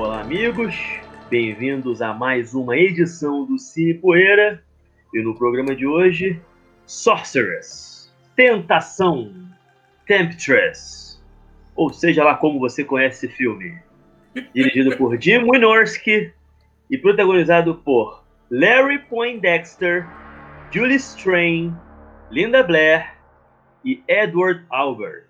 Olá, amigos. Bem-vindos a mais uma edição do Cine Poeira. E no programa de hoje, Sorceress, Tentação, Temptress, ou seja lá como você conhece esse filme. Dirigido por Jim Wynorski e protagonizado por Larry Poindexter, Julie Strain, Linda Blair e Edward Albert.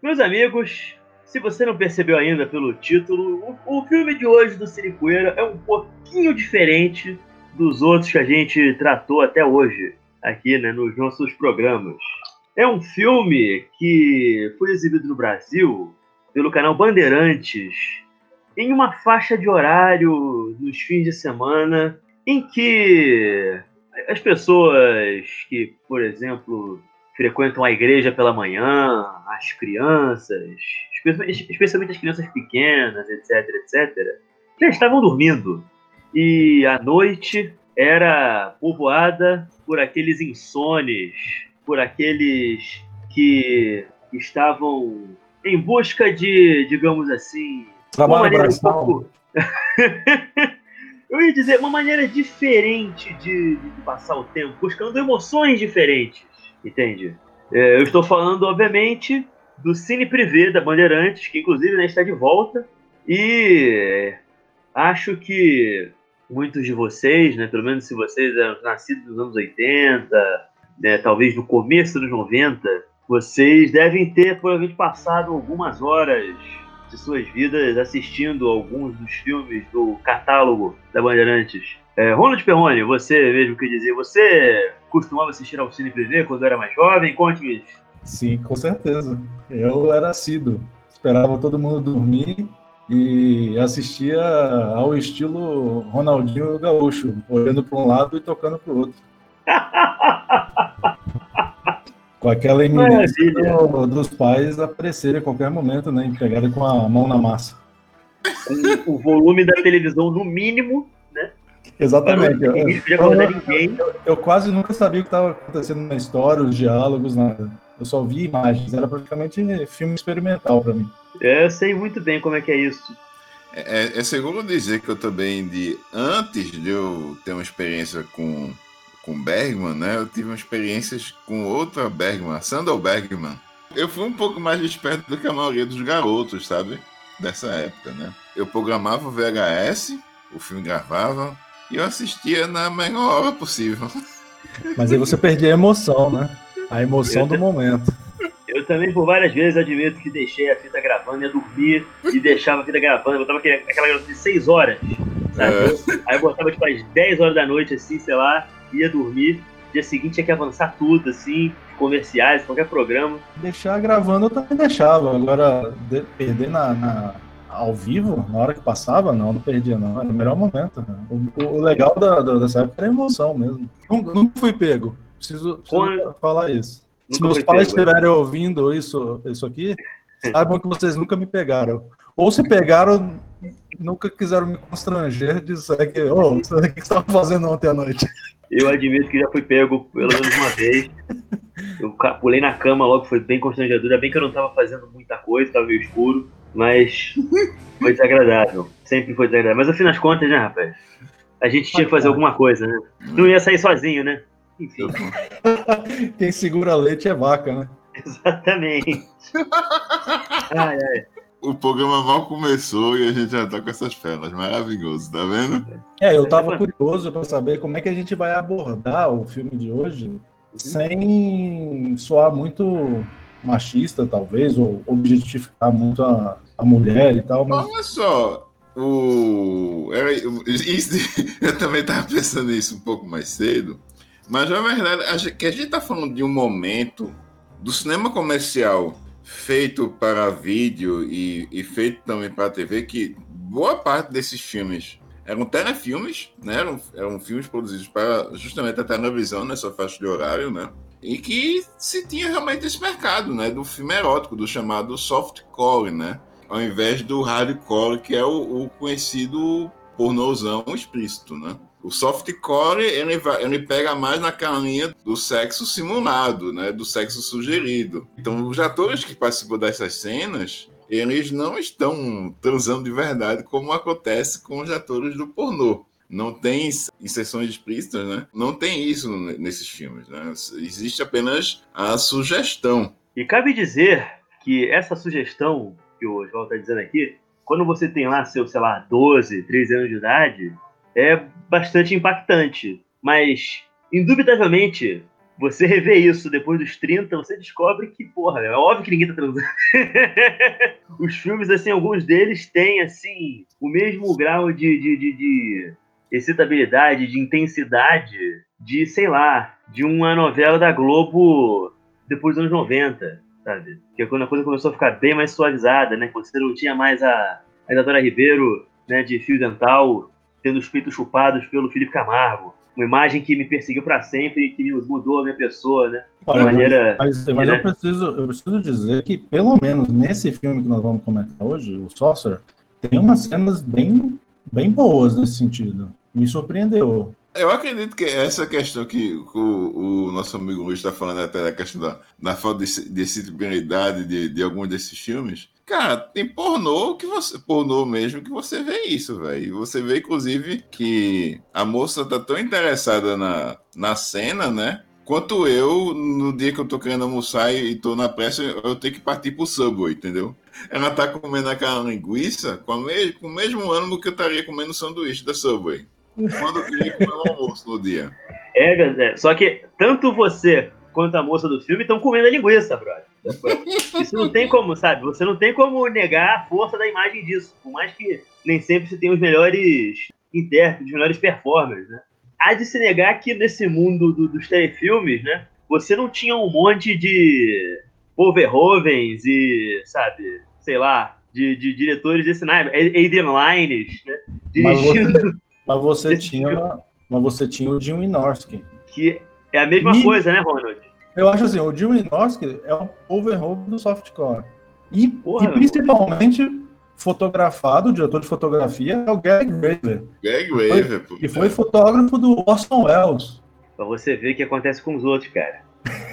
Meus amigos, se você não percebeu ainda pelo título, o, o filme de hoje do Cine é um pouquinho diferente dos outros que a gente tratou até hoje aqui né, nos nossos programas. É um filme que foi exibido no Brasil pelo canal Bandeirantes em uma faixa de horário nos fins de semana em que as pessoas que, por exemplo, frequentam a igreja pela manhã, as crianças, especialmente as crianças pequenas, etc, etc, já estavam dormindo. E a noite era povoada por aqueles insones, por aqueles que estavam em busca de, digamos assim, Trabalho uma maneira um pouco... Eu ia dizer uma maneira diferente de, de, passar o tempo, buscando emoções diferentes, entende? É, eu estou falando, obviamente, do Cine Privé da Bandeirantes, que inclusive né, está de volta, e acho que muitos de vocês, né, pelo menos se vocês eram nascidos nos anos 80, né, talvez no começo dos 90, vocês devem ter provavelmente passado algumas horas de suas vidas assistindo alguns dos filmes do catálogo da Bandeirantes. É, Ronald Perrone, você mesmo que dizer, você costumava assistir ao Cine Privé quando era mais jovem? Conte-me. Sim, com certeza. Eu era assíduo. Esperava todo mundo dormir e assistia ao estilo Ronaldinho Gaúcho, olhando para um lado e tocando para o outro. com aquela iminência do, dos pais aparecerem a qualquer momento, né? Pegarem com a mão na massa. Com o volume da televisão no mínimo, né? Exatamente. Eu, eu, eu, eu, quase nunca sabia o que estava acontecendo na história, os diálogos, nada. Eu só vi imagens, era praticamente filme experimental para mim. É, eu sei muito bem como é que é isso. É, é, é seguro dizer que eu também, de antes de eu ter uma experiência com, com Bergman, né? Eu tive uma experiências com outra Bergman, Sandal Bergman. Eu fui um pouco mais esperto do que a maioria dos garotos, sabe? Dessa época, né? Eu programava o VHS, o filme gravava, e eu assistia na menor hora possível. Mas aí você perdia a emoção, né? A emoção do momento. Eu também, por várias vezes, admito que deixei a fita gravando, ia dormir e deixava a fita gravando. Eu botava aquela gravação de 6 horas, sabe? É. Aí eu botava tipo às 10 horas da noite, assim, sei lá, ia dormir. Dia seguinte tinha que avançar tudo, assim, comerciais, qualquer programa. Deixar gravando eu também deixava. Agora, de, perder na, na, ao vivo, na hora que passava, não, não perdia, não. Era o melhor momento. Né? O, o, legal da, da, dessa época era a emoção mesmo. Nunca fui pego. Preciso, preciso falar isso. Se meus pais estiverem ouvindo isso, isso aqui, saibam que vocês nunca me pegaram. Ou se pegaram, nunca quiseram me constranger de dizer que, oh, o que você estava fazendo ontem à noite? Eu admito que já fui pego pelo menos uma vez. Eu pulei na cama logo, foi bem constrangedor. Ainda bem que eu não estava fazendo muita coisa, estava meio escuro, mas foi desagradável. Sempre foi desagradável. Mas afinal das contas, né, rapaz? A gente tinha que fazer alguma coisa, né? Não ia sair sozinho, né? Enfim. Quem segura leite é vaca, né? Exatamente. ai, ai. O programa mal começou e a gente já tá com essas pelas. Maravilhoso, tá vendo? É, eu tava curioso para saber como é que a gente vai abordar o filme de hoje sem soar muito machista, talvez, ou objetificar muito a, a mulher e tal. Mas... Olha só, o... eu também estava pensando nisso um pouco mais cedo. Mas na verdade, a gente, que a gente está falando de um momento do cinema comercial feito para vídeo e, e feito também para TV, que boa parte desses filmes eram telefilmes, né? Eram, eram filmes produzidos para justamente a televisão nessa faixa de horário, né? E que se tinha realmente esse mercado, né? Do filme erótico, do chamado softcore, né? Ao invés do hardcore, que é o, o conhecido pornozão explícito, né? O softcore ele, vai, ele pega mais naquela linha do sexo simulado, né? Do sexo sugerido. Então, os atores que participam dessas cenas, eles não estão transando de verdade como acontece com os atores do pornô. Não tem inserções explícitas, né? Não tem isso nesses filmes, né? Existe apenas a sugestão. E cabe dizer que essa sugestão que o João está dizendo aqui, quando você tem lá seu, sei lá, 12, 13 anos de idade, é bastante impactante. Mas, indubitavelmente, você revê isso depois dos 30, você descobre que, porra, é óbvio que ninguém tá transando. Os filmes, assim, alguns deles têm, assim, o mesmo grau de, de, de, de excitabilidade, de intensidade, de, sei lá, de uma novela da Globo depois dos anos 90, sabe? Que é quando a coisa começou a ficar bem mais suavizada, né? Quando você não tinha mais a, a Isadora Ribeiro, né, de fio dental, tendo os peitos chupados pelo Felipe Camargo uma imagem que me perseguiu para sempre e que mudou a minha pessoa, né? De Olha, maneira. Mas, mas né? eu, preciso, eu preciso dizer que, pelo menos nesse filme que nós vamos comentar hoje, o Saucer, tem umas cenas bem, bem boas nesse sentido. Me surpreendeu. Eu acredito que essa questão que o, o nosso amigo Luiz está falando até da questão da, da falta de, de sensibilidade de, de alguns desses filmes, Cara, tem pornô que você. Pornô mesmo que você vê isso, velho. E você vê, inclusive, que a moça tá tão interessada na, na cena, né? Quanto eu, no dia que eu tô querendo almoçar e tô na pressa, eu tenho que partir pro Subway, entendeu? Ela tá comendo aquela linguiça com, me com o mesmo ânimo que eu estaria comendo sanduíche da Subway. Quando eu queria comer um almoço no dia. É, só que tanto você quanto a moça do filme estão comendo a linguiça, brother. Isso não tem como, sabe? Você não tem como negar a força da imagem disso. Por mais que nem sempre você tenha os melhores intérpretes, os melhores performers, né? Há de se negar que nesse mundo do, dos telefilmes, né? Você não tinha um monte de Overhovens e, sabe, sei lá, de, de diretores desse naipe, Adrian Lines, né? Dirigindo. Mas você, mas você tinha, mas você tinha o Jim Wynorski. Que é a mesma e... coisa, né, Ronald? Eu acho assim, o Jim Wynorski é um overhaul do softcore. E, Porra, e principalmente fotografado, o diretor de fotografia é o Gary Graver. Gary Graver, pô. E foi fotógrafo do Orson Welles. Pra você ver o que acontece com os outros, cara.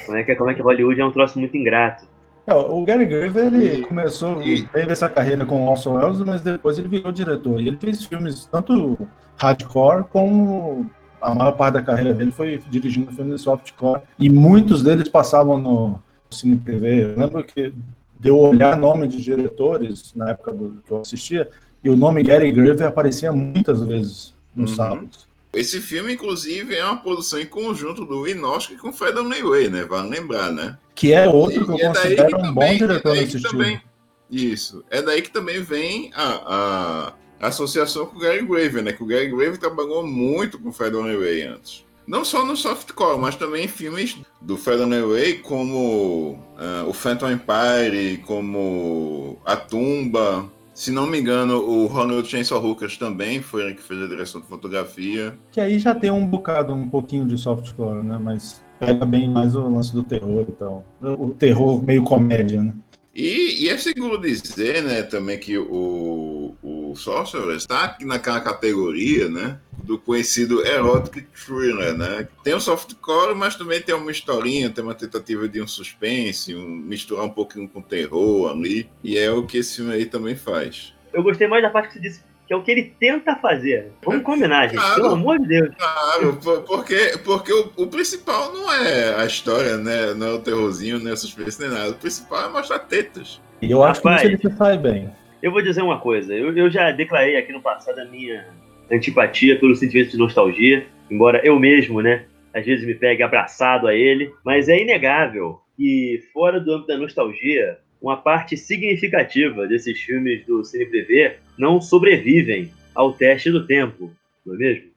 Como é que, como é que Hollywood é um troço muito ingrato. É, o Gary Graver, ele e, começou, e... teve essa carreira com o Orson Welles, mas depois ele virou diretor. E ele fez filmes tanto hardcore como a maior parte da carreira dele foi dirigindo filmes de softcore e muitos deles passavam no Cine TV. Eu lembro que deu olhar nome de diretores na época do, que eu assistia e o nome Gary Graver aparecia muitas vezes nos uhum. sábados. Esse filme, inclusive, é uma produção em conjunto do Inoski com Fred Way, né? Vale lembrar, né? Que é outro que eu é considero um também, bom diretor é nesse também, Isso. É daí que também vem a, a associação com o Gary Graver, né? Que o Gary Graver trabalhou muito com o Fred Way antes. Não só no softcore, mas também em filmes do Fred Way, como uh, o Phantom Empire, como A Tumba. Se não me engano, o Ronald Chainsaw Hookers também foi ele que fez a direção de fotografia. Que aí já tem um bocado, um pouquinho de softcore, né? Mas pega bem mais o lance do terror e tal. O terror meio comédia, né? E, e é seguro dizer, né, também que o, o Sorcerer está aqui naquela categoria, né, do conhecido erotic thriller, né? Tem o softcore, mas também tem uma historinha, tem uma tentativa de um suspense, um, misturar um pouquinho com terror ali, e é o que esse filme aí também faz. Eu gostei mais da parte que você disse que é o que ele tenta fazer. Vamos combinar, gente. Claro, Pelo amor de Deus. Claro, porque, porque o, o, principal não é a história, né? Não é o terrorzinho, nem o suspense, nem nada. O principal é mostrar tetas. E eu acho Rapaz, que ele sai bem. Eu vou dizer uma coisa. Eu, eu já declarei aqui no passado a minha antipatia pelo sentimento de nostalgia. Embora eu mesmo, né? Às vezes me pegue abraçado a ele. Mas é inegável que, fora do âmbito da nostalgia, uma parte significativa desses filmes do Cine não sobrevivem ao teste do tempo, não é mesmo?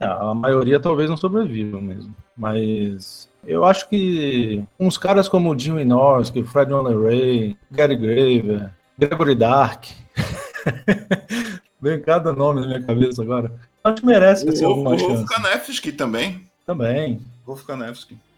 É, a maioria talvez não sobrevivam mesmo, mas eu acho que uns caras como o Jim Wynorski, Fred Ray, Gary Graver, Gregory Dark, vem cada nome na minha cabeça agora. Acho que merece o, alguma o, chance. O também. Também. Wolf.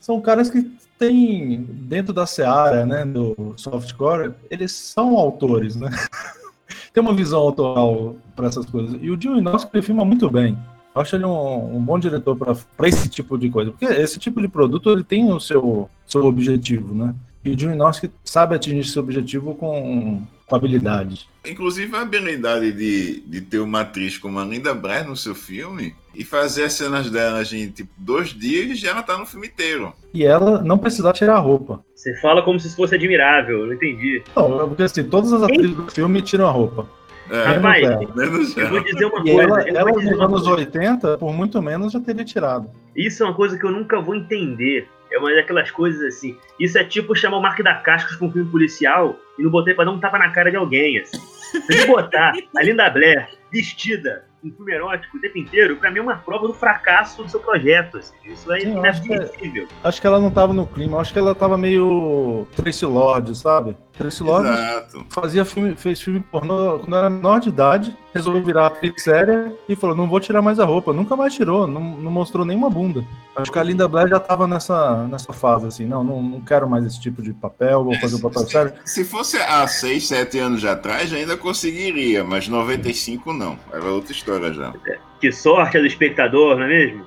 São caras que têm, dentro da seara, né, do softcore, eles são autores, né? tem uma visão autoral para essas coisas. E o Jim Wynorski filma muito bem. Eu acho ele um, um bom diretor para esse tipo de coisa. Porque esse tipo de produto ele tem o seu, seu objetivo, né? E o Jim Wynorski sabe atingir esse objetivo com com habilidade. Inclusive a habilidade de, de ter uma atriz como a Linda Blair no seu filme e fazer as cenas dela em tipo dois dias e ela tá no filme inteiro. E ela não precisar tirar a roupa. Você fala como se fosse admirável, não entendi. Não, porque assim, todas as atrizes do filme tiram a roupa. É, Rapaz, menos Eu vou dizer uma coisa. ela, ela nos uma anos coisa. 80, por muito menos, já teria tirado. Isso é uma coisa que eu nunca vou entender. É uma daquelas coisas assim. Isso é tipo chamar o Mark da Cascos pra um filme policial e não botei pra dar um tapa na cara de alguém, assim. Se ele botar a Linda Blair vestida em filme erótico o tempo inteiro, pra mim é uma prova do fracasso do seu projeto. assim. Isso é Sim, eu acho que é- inadmissível. Acho que ela não tava no clima, acho que ela tava meio Tracy Lord, sabe? Tracy Lord Exato. fazia filme, fez filme pornô quando era menor de idade, resolveu virar atriz séria e falou: não vou tirar mais a roupa. Nunca mais tirou, não, não mostrou nenhuma bunda. Acho que a Linda Blair já tava nessa, nessa fase, assim, não, não, não quero mais esse tipo de papel, vou fazer o papel sério. Se fosse há 6, 7 anos atrás, ainda conseguiria, mas 95 não. Era outra história já. Que sorte é do espectador, não é mesmo?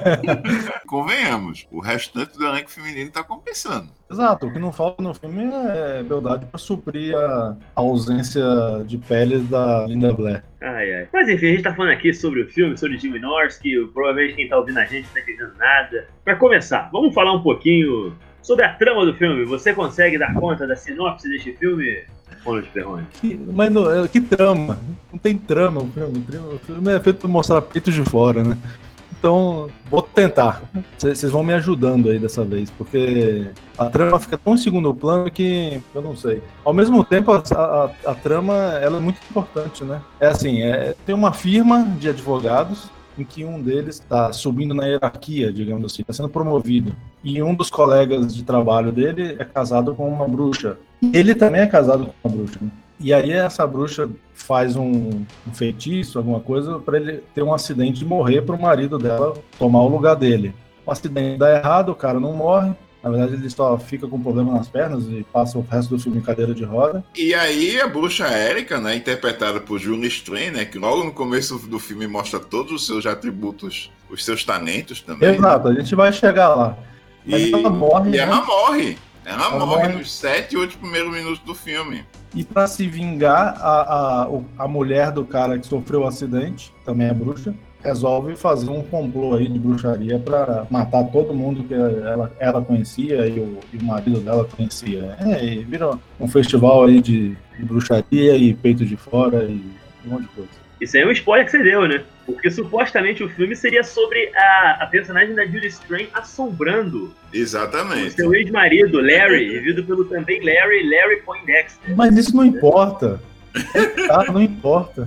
Convenhamos, o restante do elenco feminino tá compensando. Exato, o que não falta no filme é beldade pra suprir a ausência de peles da Linda Blair. Ai, ai. Mas enfim, a gente tá falando aqui sobre o filme, sobre Jimmy Norski, provavelmente quem tá ouvindo a gente não tá entendendo nada. Pra começar, vamos falar um pouquinho sobre a trama do filme. Você consegue dar conta da sinopse deste filme, Perrone? Que- mas não, é, que trama? Não tem trama o filme. O filme é feito pra mostrar peitos de fora, né? Então, vou tentar. Vocês vão me ajudando aí dessa vez, porque a trama fica tão em segundo plano que eu não sei. Ao mesmo tempo, a, a- a trama ela é muito importante, né? É assim, é, tem uma firma de advogados em que um deles está subindo na hierarquia, digamos assim, está sendo promovido. E um dos colegas de trabalho dele é casado com uma bruxa. Ele também é casado com uma bruxa. né? E aí essa bruxa faz um, um feitiço, alguma coisa, para ele ter um acidente e morrer para o marido dela tomar o lugar dele. O acidente dá errado, o cara não morre. Na verdade, ele só fica com problema nas pernas e passa o resto do filme em cadeira de roda. E aí a bruxa Erika, né, interpretada por Julie Strain, né, que logo no começo do filme mostra todos os seus atributos, os seus talentos também. Exato, a gente vai chegar lá. Mas E, ela morre, e né? ela morre. Ela, Ela morre morre. nos sete, oito primeiros minutos do filme. E para se vingar, a, a, a mulher do cara que sofreu o acidente, também é bruxa, resolve fazer um complô aí de bruxaria para matar todo mundo que ela, ela conhecia e o, e o marido dela conhecia. É, e vira um festival aí de, de bruxaria e peito de fora e um monte de coisa. Isso aí é um spoiler que você deu, né? Porque supostamente o filme seria sobre a, a personagem da Julie Strain assombrando o Exatamente. seu ex-marido, Larry, vivido pelo também Larry, Larry Poindexter. Mas isso não importa. Tá, não importa.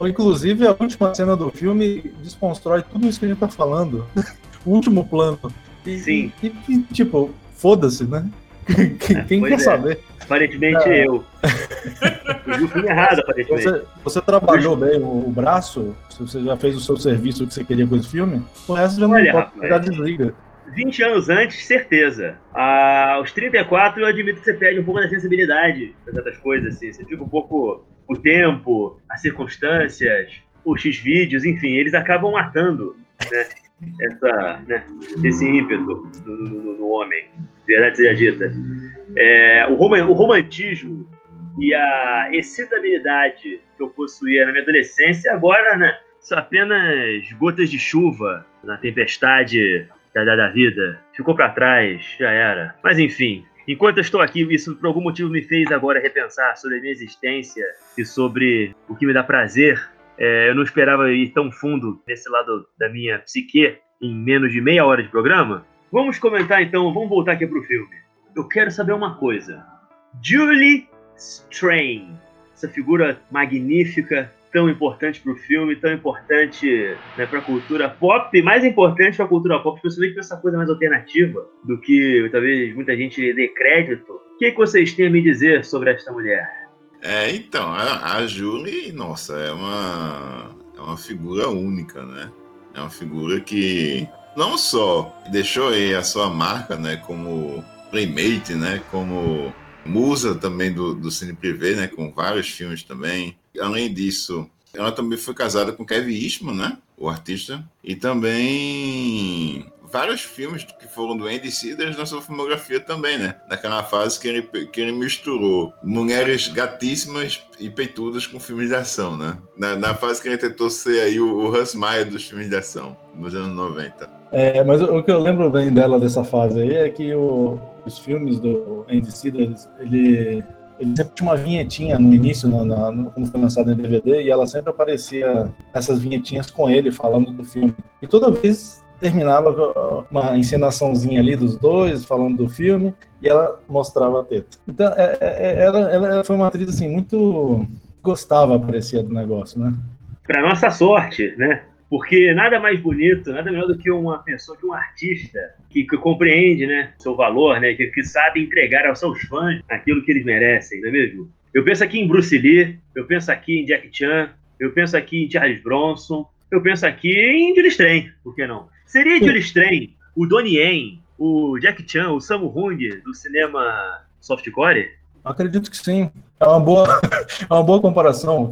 Inclusive, a última cena do filme desconstrói tudo isso que a gente tá falando. O último plano. E, Sim. E, e, tipo, foda-se, né? Quem, quem pois quer é. saber? Aparentemente É. eu. Eu vi o filme errado, aparentemente. Você, você trabalhou bem o, o braço? Você já fez o seu serviço que você queria com esse filme? Com essa já não Olha, importa, rapaz. já desliga. 20 anos antes, certeza. Ah, aos 34, eu admito que você perde um pouco da sensibilidade para certas coisas, assim. Você fica um pouco. O tempo, as circunstâncias, os X-vídeos, enfim, eles acabam matando, né? Essa, né, esse ímpeto no, no- no homem, verdade seja dita. É, o, roman- o romantismo e a excitabilidade que eu possuía na minha adolescência, agora, né, são apenas gotas de chuva na tempestade da, da, da vida. Ficou pra trás, já era. Mas enfim, enquanto eu estou aqui, isso por algum motivo me fez agora repensar sobre a minha existência e sobre o que me dá prazer. É, eu não esperava ir tão fundo nesse lado da minha psique em menos de meia hora de programa. Vamos comentar então, vamos voltar aqui pro filme. Eu quero saber uma coisa. Julie Strain, essa figura magnífica, tão importante pro filme, tão importante né, pra cultura pop, mais importante pra cultura pop, especialmente pra essa coisa mais alternativa do que talvez muita gente dê crédito. O que, que vocês têm a me dizer sobre esta mulher? É, então, a, a Julie, nossa, é uma, é uma figura única, né? É uma figura que não só deixou aí a sua marca, né, como playmate, né, como musa também do, do cine privê, né, com vários filmes também. Além disso, ela também foi casada com Kevin Eastman, né, o artista, e também vários filmes que foram do Andy Siders na sua filmografia também, né? Naquela fase que ele, que ele misturou mulheres gatíssimas e peitudas com filmes de ação, né? Na, na fase que ele tentou ser aí o, o Hans Meyer dos filmes de ação, nos anos 90. É, mas o, que eu lembro bem dela dessa fase aí é que o, os filmes do Andy Siders, ele ele sempre tinha uma vinhetinha no início, no, no, quando foi lançado em DVD, e ela sempre aparecia essas vinhetinhas com ele falando do filme. E toda vez terminava uma encenaçãozinha ali dos dois, falando do filme, e ela mostrava a teta. Então, é, é, é ela, ela foi uma atriz, assim, muito... gostava, parecia, do negócio, né? Para nossa sorte, né? Porque nada mais bonito, nada melhor do que uma pessoa, que um artista que, que compreende né, seu valor, né, que, que, sabe entregar aos seus fãs aquilo que eles merecem, não é mesmo? Eu penso aqui em Bruce Lee, eu penso aqui em Jack Chan, eu penso aqui em Charles Bronson, eu penso aqui em Julie Strain, por que não? Seria Julie Strain, o Donnie Yen, o Jack Chan, o Sammo Hung do cinema softcore? Acredito que sim. É uma boa, é uma boa comparação. O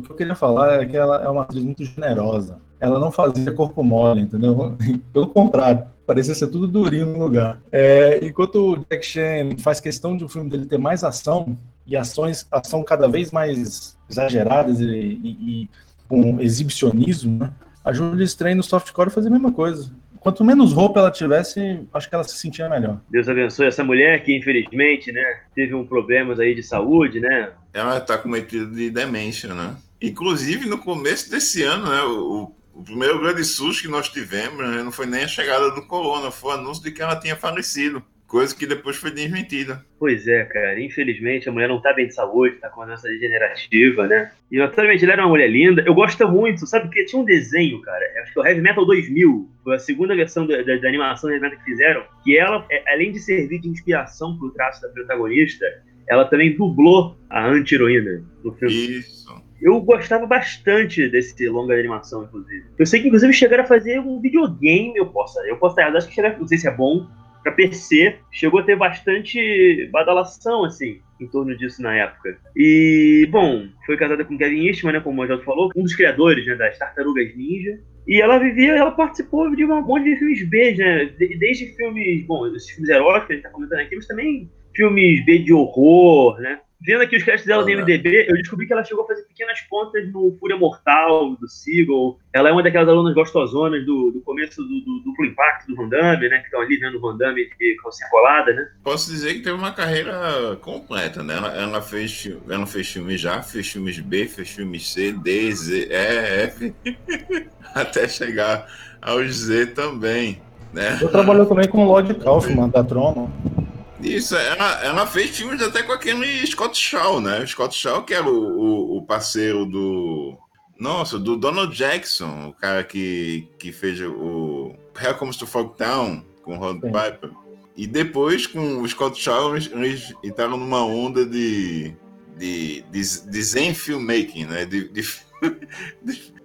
que eu queria falar é que ela é uma atriz muito generosa. Ela não fazia corpo mole, entendeu? Pelo contrário, parecia ser tudo durinho no lugar. É, enquanto o Jack Chan faz questão de um filme dele ter mais ação, e ações ação cada vez mais exageradas e, e, e com exibicionismo, né? a Julia Strain no softcore fazia a mesma coisa quanto menos roupa ela tivesse, acho que ela se sentia melhor. Deus abençoe essa mulher que, infelizmente, né, teve um problemas aí de saúde, né? Ela tá cometida de demência, né? Inclusive, no começo desse ano, né, o, o primeiro grande susto que nós tivemos né, não foi nem a chegada do corona, foi o anúncio de que ela tinha falecido. Coisa que depois foi desmentida. Pois é, cara. Infelizmente, a mulher não tá bem de saúde, tá com uma doença degenerativa, né? E, naturalmente, ela era uma mulher linda. Eu gosto muito, sabe? Porque tinha um desenho, cara. Acho que é o Heavy Metal 2000, foi a segunda versão da, da, da animação Heavy Metal que fizeram, que ela, é, além de servir de inspiração pro traço da protagonista, ela também dublou a anti-heroína no filme. Isso. Eu gostava bastante desse longa de animação, inclusive. Eu sei que, inclusive, chegaram a fazer um videogame, eu posso, eu posso errado, acho que chegaram, não sei se é bom, para PC, chegou a ter bastante badalação, assim, em torno disso na época. E, bom, foi casada com Kevin Eastman, né, como o Manjado falou, um dos criadores né, das Tartarugas Ninja. E ela vivia, ela participou de uma monte de filmes B, né? Desde filmes, bom, esses filmes heróicos que a gente tá comentando aqui, mas também filmes B de horror, né? Vendo aqui os créditos dela no MDB, eu descobri que ela chegou a fazer pequenas pontas no Fúria Mortal, do Seagull. Ela é uma daquelas alunas gostosonas do, do começo do, do duplo impacto do Van Damme, né? Que estão ali vendo o Van Damme com a colada, né? Posso dizer que teve uma carreira completa, né? Ela, ela, fez, ela fez filmes já, fez filmes B, fez filmes C, D, Z, E, F, até chegar aos Z também, né? Eu trabalhou também com o Lloyd Kaufman, da Trono. Isso, ela, ela fez filmes até com aquele Scott Shaw, né? O Scott Shaw, que era o, o, o, parceiro do. Nossa, do Donald Jackson, o cara que, que fez o Hell Comes to Fogtown com o Rod Piper. E depois, com o Scott Shaw, eles, entraram numa onda de, de, de, de zen filmmaking, né? De, de,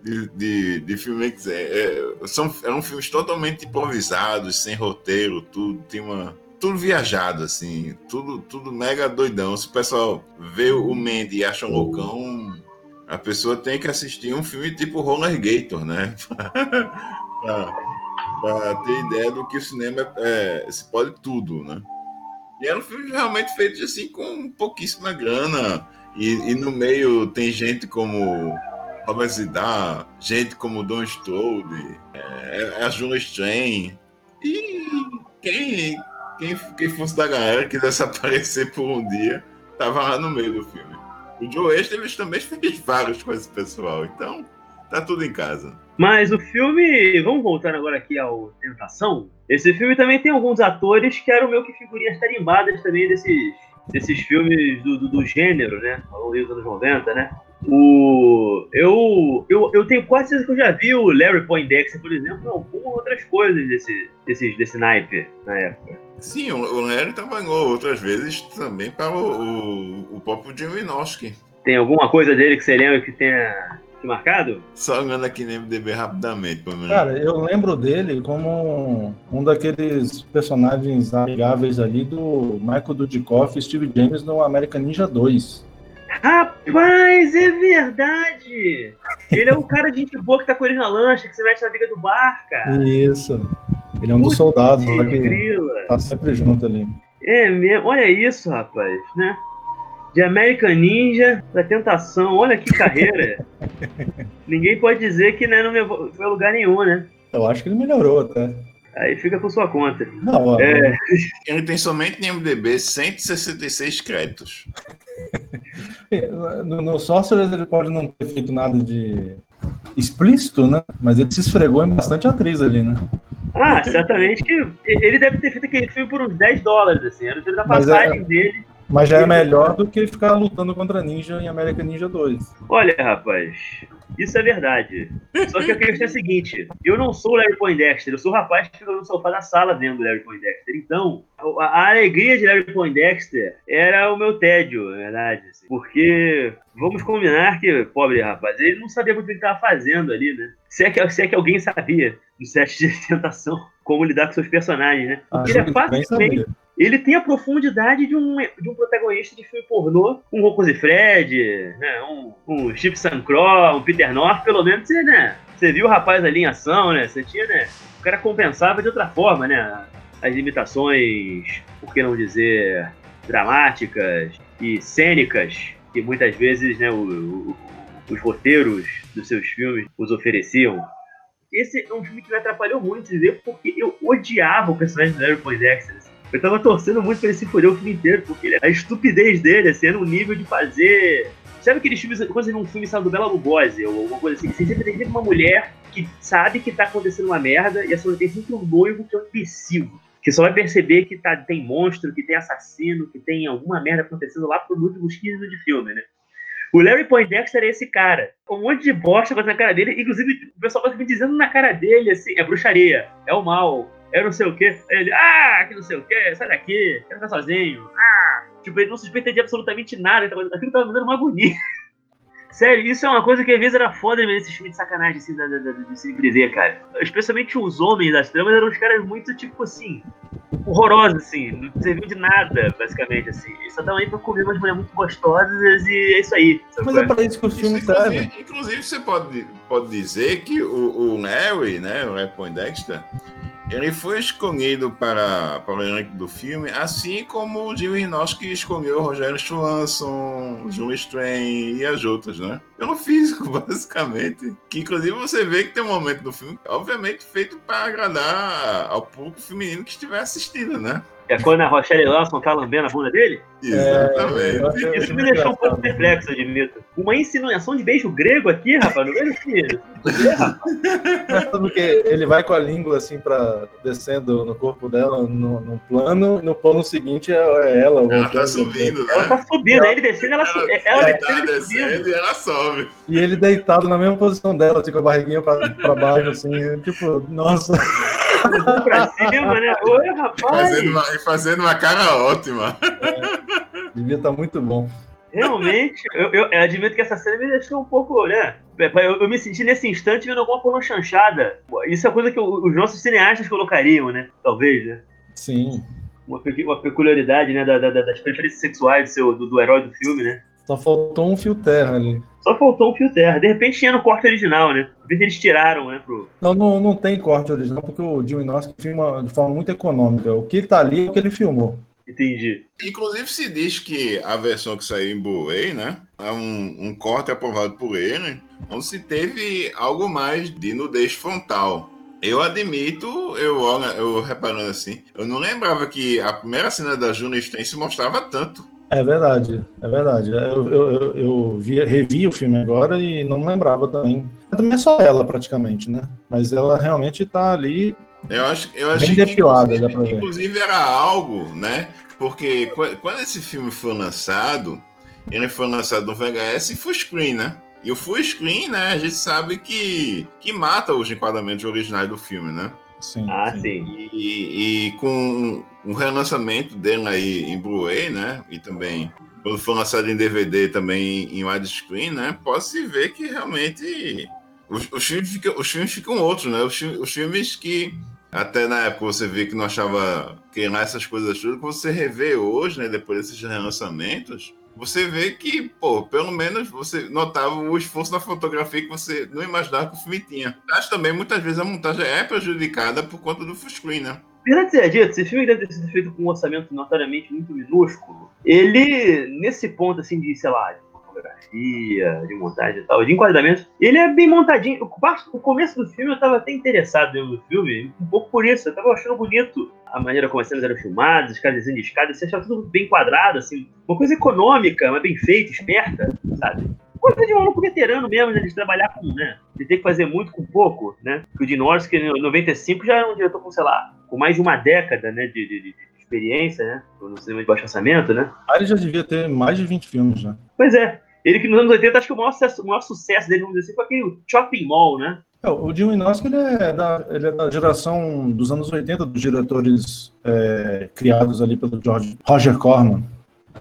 de, de, de filmmaking. É, é, são, eram filmes totalmente improvisados, sem roteiro, tudo. Tem uma tudo viajado, assim, tudo, tudo mega doidão. Se o pessoal vê o Mandy e acha um loucão, a pessoa tem que assistir um filme tipo Roller Gator, né? para ter ideia do que o cinema é, se pode tudo, né? E era um filme realmente feito assim com pouquíssima grana. E, e no meio tem gente como Robert Zidar, gente como Don Strode, é, é a Julia Strain. E quem, quem, quem fosse da galera quisesse aparecer por um dia, tava lá no meio do filme. O Joe Esteves também fez várias coisas pessoal, então tá tudo em casa. Mas o filme, vamos voltar agora aqui ao Tentação. Esse filme também tem alguns atores que eram meio que figurinhas tarimbadas também desses, desses filmes do, do, do gênero, né? Longo dos anos 90, né? O, eu, eu, eu tenho quase certeza que eu já vi o Larry Poindexter, por exemplo, algumas outras coisas desse, desse, desse naipe na época. Sim, o Larry trabalhou outras vezes também para o, o, o próprio Jim Wynorski. Tem alguma coisa dele que você lembra que tenha te marcado? Só olhando aqui no MDB rapidamente. Cara, eu lembro dele como um daqueles personagens amigáveis ali do Michael Dudikoff e Steve James no American Ninja 2. Rapaz, é verdade! Ele é o cara de gente boa que tá com ele na lancha, que você mete na briga do bar, cara. Isso. Ele é um dos soldados Putz, lá que grila. tá sempre junto ali. É mesmo, olha isso, rapaz, né? De American Ninja pra Tentação, olha que carreira. Ninguém pode dizer que né, não levou foi a lugar nenhum, né? Eu acho que ele melhorou até. Aí fica por sua conta. Não, ó, É. Ele tem somente em MDB 166 créditos. No, no Sorcerers ele pode não ter feito nada de explícito, né? Mas ele se esfregou em bastante atriz ali, né? Ah, certamente que ele deve ter feito aquele filme por uns 10 dólares, assim. Era o dinheiro da Mas é- passagem dele. Mas já é melhor do que ficar lutando contra ninja em American Ninja 2. Olha, rapaz, isso é verdade. Só que a questão é a seguinte: eu não sou o Larry Poindexter, eu sou o rapaz que fica no sofá da sala vendo o Larry Poindexter. Então, a, a alegria de Larry Poindexter era o meu tédio, na verdade. assim. porque, vamos combinar que, pobre rapaz, ele não sabia o que ele estava fazendo ali, né? Se é, que, se é que alguém sabia no set de tentação como lidar com seus personagens, né? Porque ele é facilmente. Ele tem a profundidade de um, de um protagonista de filme pornô, um Rocco Fred, né, um, um Steve Sancro, um Peter North, pelo menos você, né, você viu o rapaz ali em ação, né, você tinha, né, o cara compensava de outra forma, né, as limitações, por que não dizer, dramáticas e cênicas que muitas vezes, né, o- o- os roteiros dos seus filmes os ofereciam. Esse é um filme que me atrapalhou muito de ver porque eu odiava o personagem do Larry Poindexter. Eu tava torcendo muito pra ele se fuder o filme inteiro, porque a estupidez dele, assim, era um nível de fazer. Sabe aqueles filmes, quando você vê um filme sabe, do Bela Lugosi, ou alguma coisa assim, você sempre tem uma mulher que sabe que tá acontecendo uma merda, e a sua tem sempre um noivo que é um. Que só vai perceber que tá, tem monstro, que tem assassino, que tem alguma merda acontecendo lá por últimos 15 minutos de filme, né? O Larry Poindexter é esse cara. Um monte de bosta acontecendo na cara dele. Inclusive, o pessoal vai me dizendo na cara dele, assim, é bruxaria, é o mal, é não sei o quê. Ele, ah, que não sei o quê, sai daqui, quero ficar sozinho. Ah, tipo, ele não suspeita de absolutamente nada. Tava- Aquilo tava me dando uma agonia. Sério, isso é uma coisa que às vezes era foda mesmo nesses filmes de sacanagem, assim, da, da, da, de Privé, cara. Especialmente os homens das tramas eram uns caras muito, tipo assim, horrorosos, assim, não serviam de nada, basicamente, assim. Eles só estavam aí pra comer umas mulheres muito gostosas e é isso aí. Mas é é? pra isso que filmes servem. inclusive, inclusive, você pode, pode dizer que o, o Larry, né, o Larry Poindexter, ele foi escolhido para, para o elenco do filme, assim como o Jim Wynorski escolheu o Rogério Schwanson, o Julie Strain e as outras, né? Pelo físico, basicamente. Que inclusive você vê que tem um momento do filme, obviamente, feito para agradar ao público feminino que estiver assistindo, né? É quando a Rochelle Lawson tá lambendo a bunda dele? Exatamente. eu acho- Isso me deixou um pouco perplexo, eu admito. Uma insinuação de beijo grego aqui, rapaz, no meio do filme. Sabe que ele vai com a língua assim pra descendo no corpo dela no, no plano, no plano seguinte é é ela. Ela voltando. tá subindo, Ela né? tá subindo, aí ele descendo, ela, ela Ela descendo, tá descendo e ela sobe. E ele deitado na mesma posição dela, assim, com a barriguinha pra, pra baixo, assim, tipo, nossa. Pra cima, né? Oi, rapaz. Fazendo uma, e fazendo uma cara ótima. Devia estar muito bom. Realmente, eu, eu, eu admito que essa cena me deixou um pouco, né? Eu, eu me senti nesse instante vendo alguma pornô chanchada. Isso é coisa que os nossos cineastas colocariam, né? Talvez, né? Sim. Uma, uma peculiaridade, né? Da- da- das preferências sexuais do, seu, do, do herói do filme, né? Só faltou um fio terra ali. Só faltou um fio terra. De repente tinha no corte original, né? Às vezes eles tiraram, né? Pro... Não, não, não tem corte original, porque o Jim Wynorski filma de forma muito econômica. O que tá ali é o que ele filmou. Entendi. Inclusive se diz que a versão que saiu em Blu-ray, né? É um, um corte aprovado por ele, onde se teve algo mais de nudez frontal. Eu admito, eu, eu reparando assim, eu não lembrava que a primeira cena da Juno Stein se mostrava tanto. É verdade, é verdade. Eu, eu, eu, vi, revi o filme agora e não lembrava também. Também é só ela, praticamente, né? Mas ela realmente tá ali. Eu acho, eu Bem achei que depilada, inclusive, inclusive era algo, né? Porque qu- quando esse filme foi lançado, ele foi lançado no VHS e full screen, né? E o full screen, né, a gente sabe que, que mata os enquadramentos originais do filme, né? Sim, Ah, sim. sim. E, e com o relançamento dele aí em Blu-ray, né? E também quando for lançado em DVD também em widescreen, né? Pode-se ver que realmente os, os, filmes ficam, os filmes ficam outros, né? Os, os filmes que até na época você vê que não achava que lá essas coisas tudo, que você revê hoje, né? Depois desses relançamentos, você vê que, pô, pelo menos você notava o esforço da fotografia que você não imaginava que o filme tinha. Acho também, muitas vezes, a montagem é prejudicada por conta do full screen, né? Verdade seja dito, esse filme deve ter sido feito com um orçamento notoriamente muito minúsculo. Ele, nesse ponto, assim, de, sei lá, fotografia, de montagem e tal, de enquadramento, ele é bem montadinho. O começo do filme eu tava até interessado no filme, um pouco por isso. Eu tava achando bonito a maneira como as cenas eram filmadas, os caras de escada, você achava tudo bem quadrado, assim, uma coisa econômica, mas bem feita, esperta, sabe? Coisa de um maluco veterano mesmo, né, de trabalhar com, né, de ter que fazer muito com pouco, né? Que o Dinorski, em 95, já é um diretor com, sei lá, com mais de uma década, né, de, de, de experiência, né, no cinema de baixo orçamento, né? Ah, ele já devia ter mais de 20 filmes, já. Pois é. Ele que nos anos 80, acho que o maior sucesso, o maior sucesso dele, vamos dizer assim, foi aquele Shopping Mall, né? É, o Jim Wynorski ele é, da, ele é da geração dos anos 80 dos diretores é, criados ali pelo George, Roger Corman.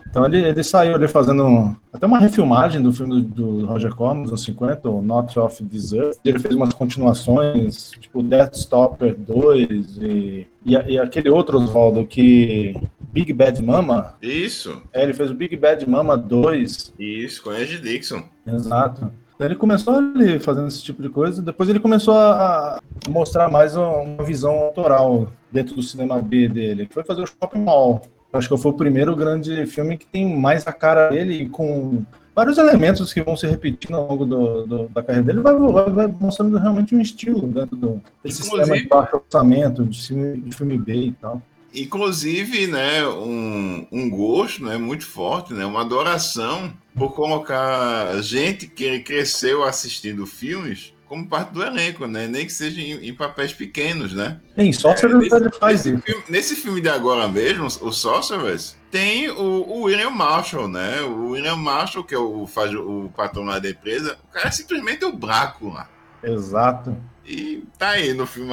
Então ele, ele saiu ali fazendo até uma refilmagem do filme do, do Roger Corman, dos anos 50, o Not of Desert. Ele fez umas continuações, tipo Death Stopper 2 e, e, e aquele outro Oswaldo que Big Bad Mama. Isso. É, ele fez o Big Bad Mama 2. Isso, com Ed Dixon. Exato. Ele começou ali fazendo esse tipo de coisa, depois ele começou a mostrar mais uma visão autoral dentro do cinema B dele. Ele foi fazer o Shopping Mall. Acho que foi o primeiro grande filme que tem mais a cara dele, com vários elementos que vão se repetindo ao longo do, do, da carreira dele, vai, vai, vai, mostrando realmente um estilo dentro do, desse Inclusive, sistema de baixo orçamento, de filme, de filme B e tal. Inclusive, né, um, um gosto né, muito forte, né, uma adoração por colocar gente que cresceu assistindo filmes como parte do elenco, né? Nem que seja em, em papéis pequenos, né? Tem Sorcerers é, nesse, faz nesse filme, nesse filme de agora mesmo, o Sorcerers, tem o, o William Marshall, né? O William Marshall, que é o, faz o patrão lá da empresa, o cara é simplesmente o Braco lá. Exato. E tá aí no filme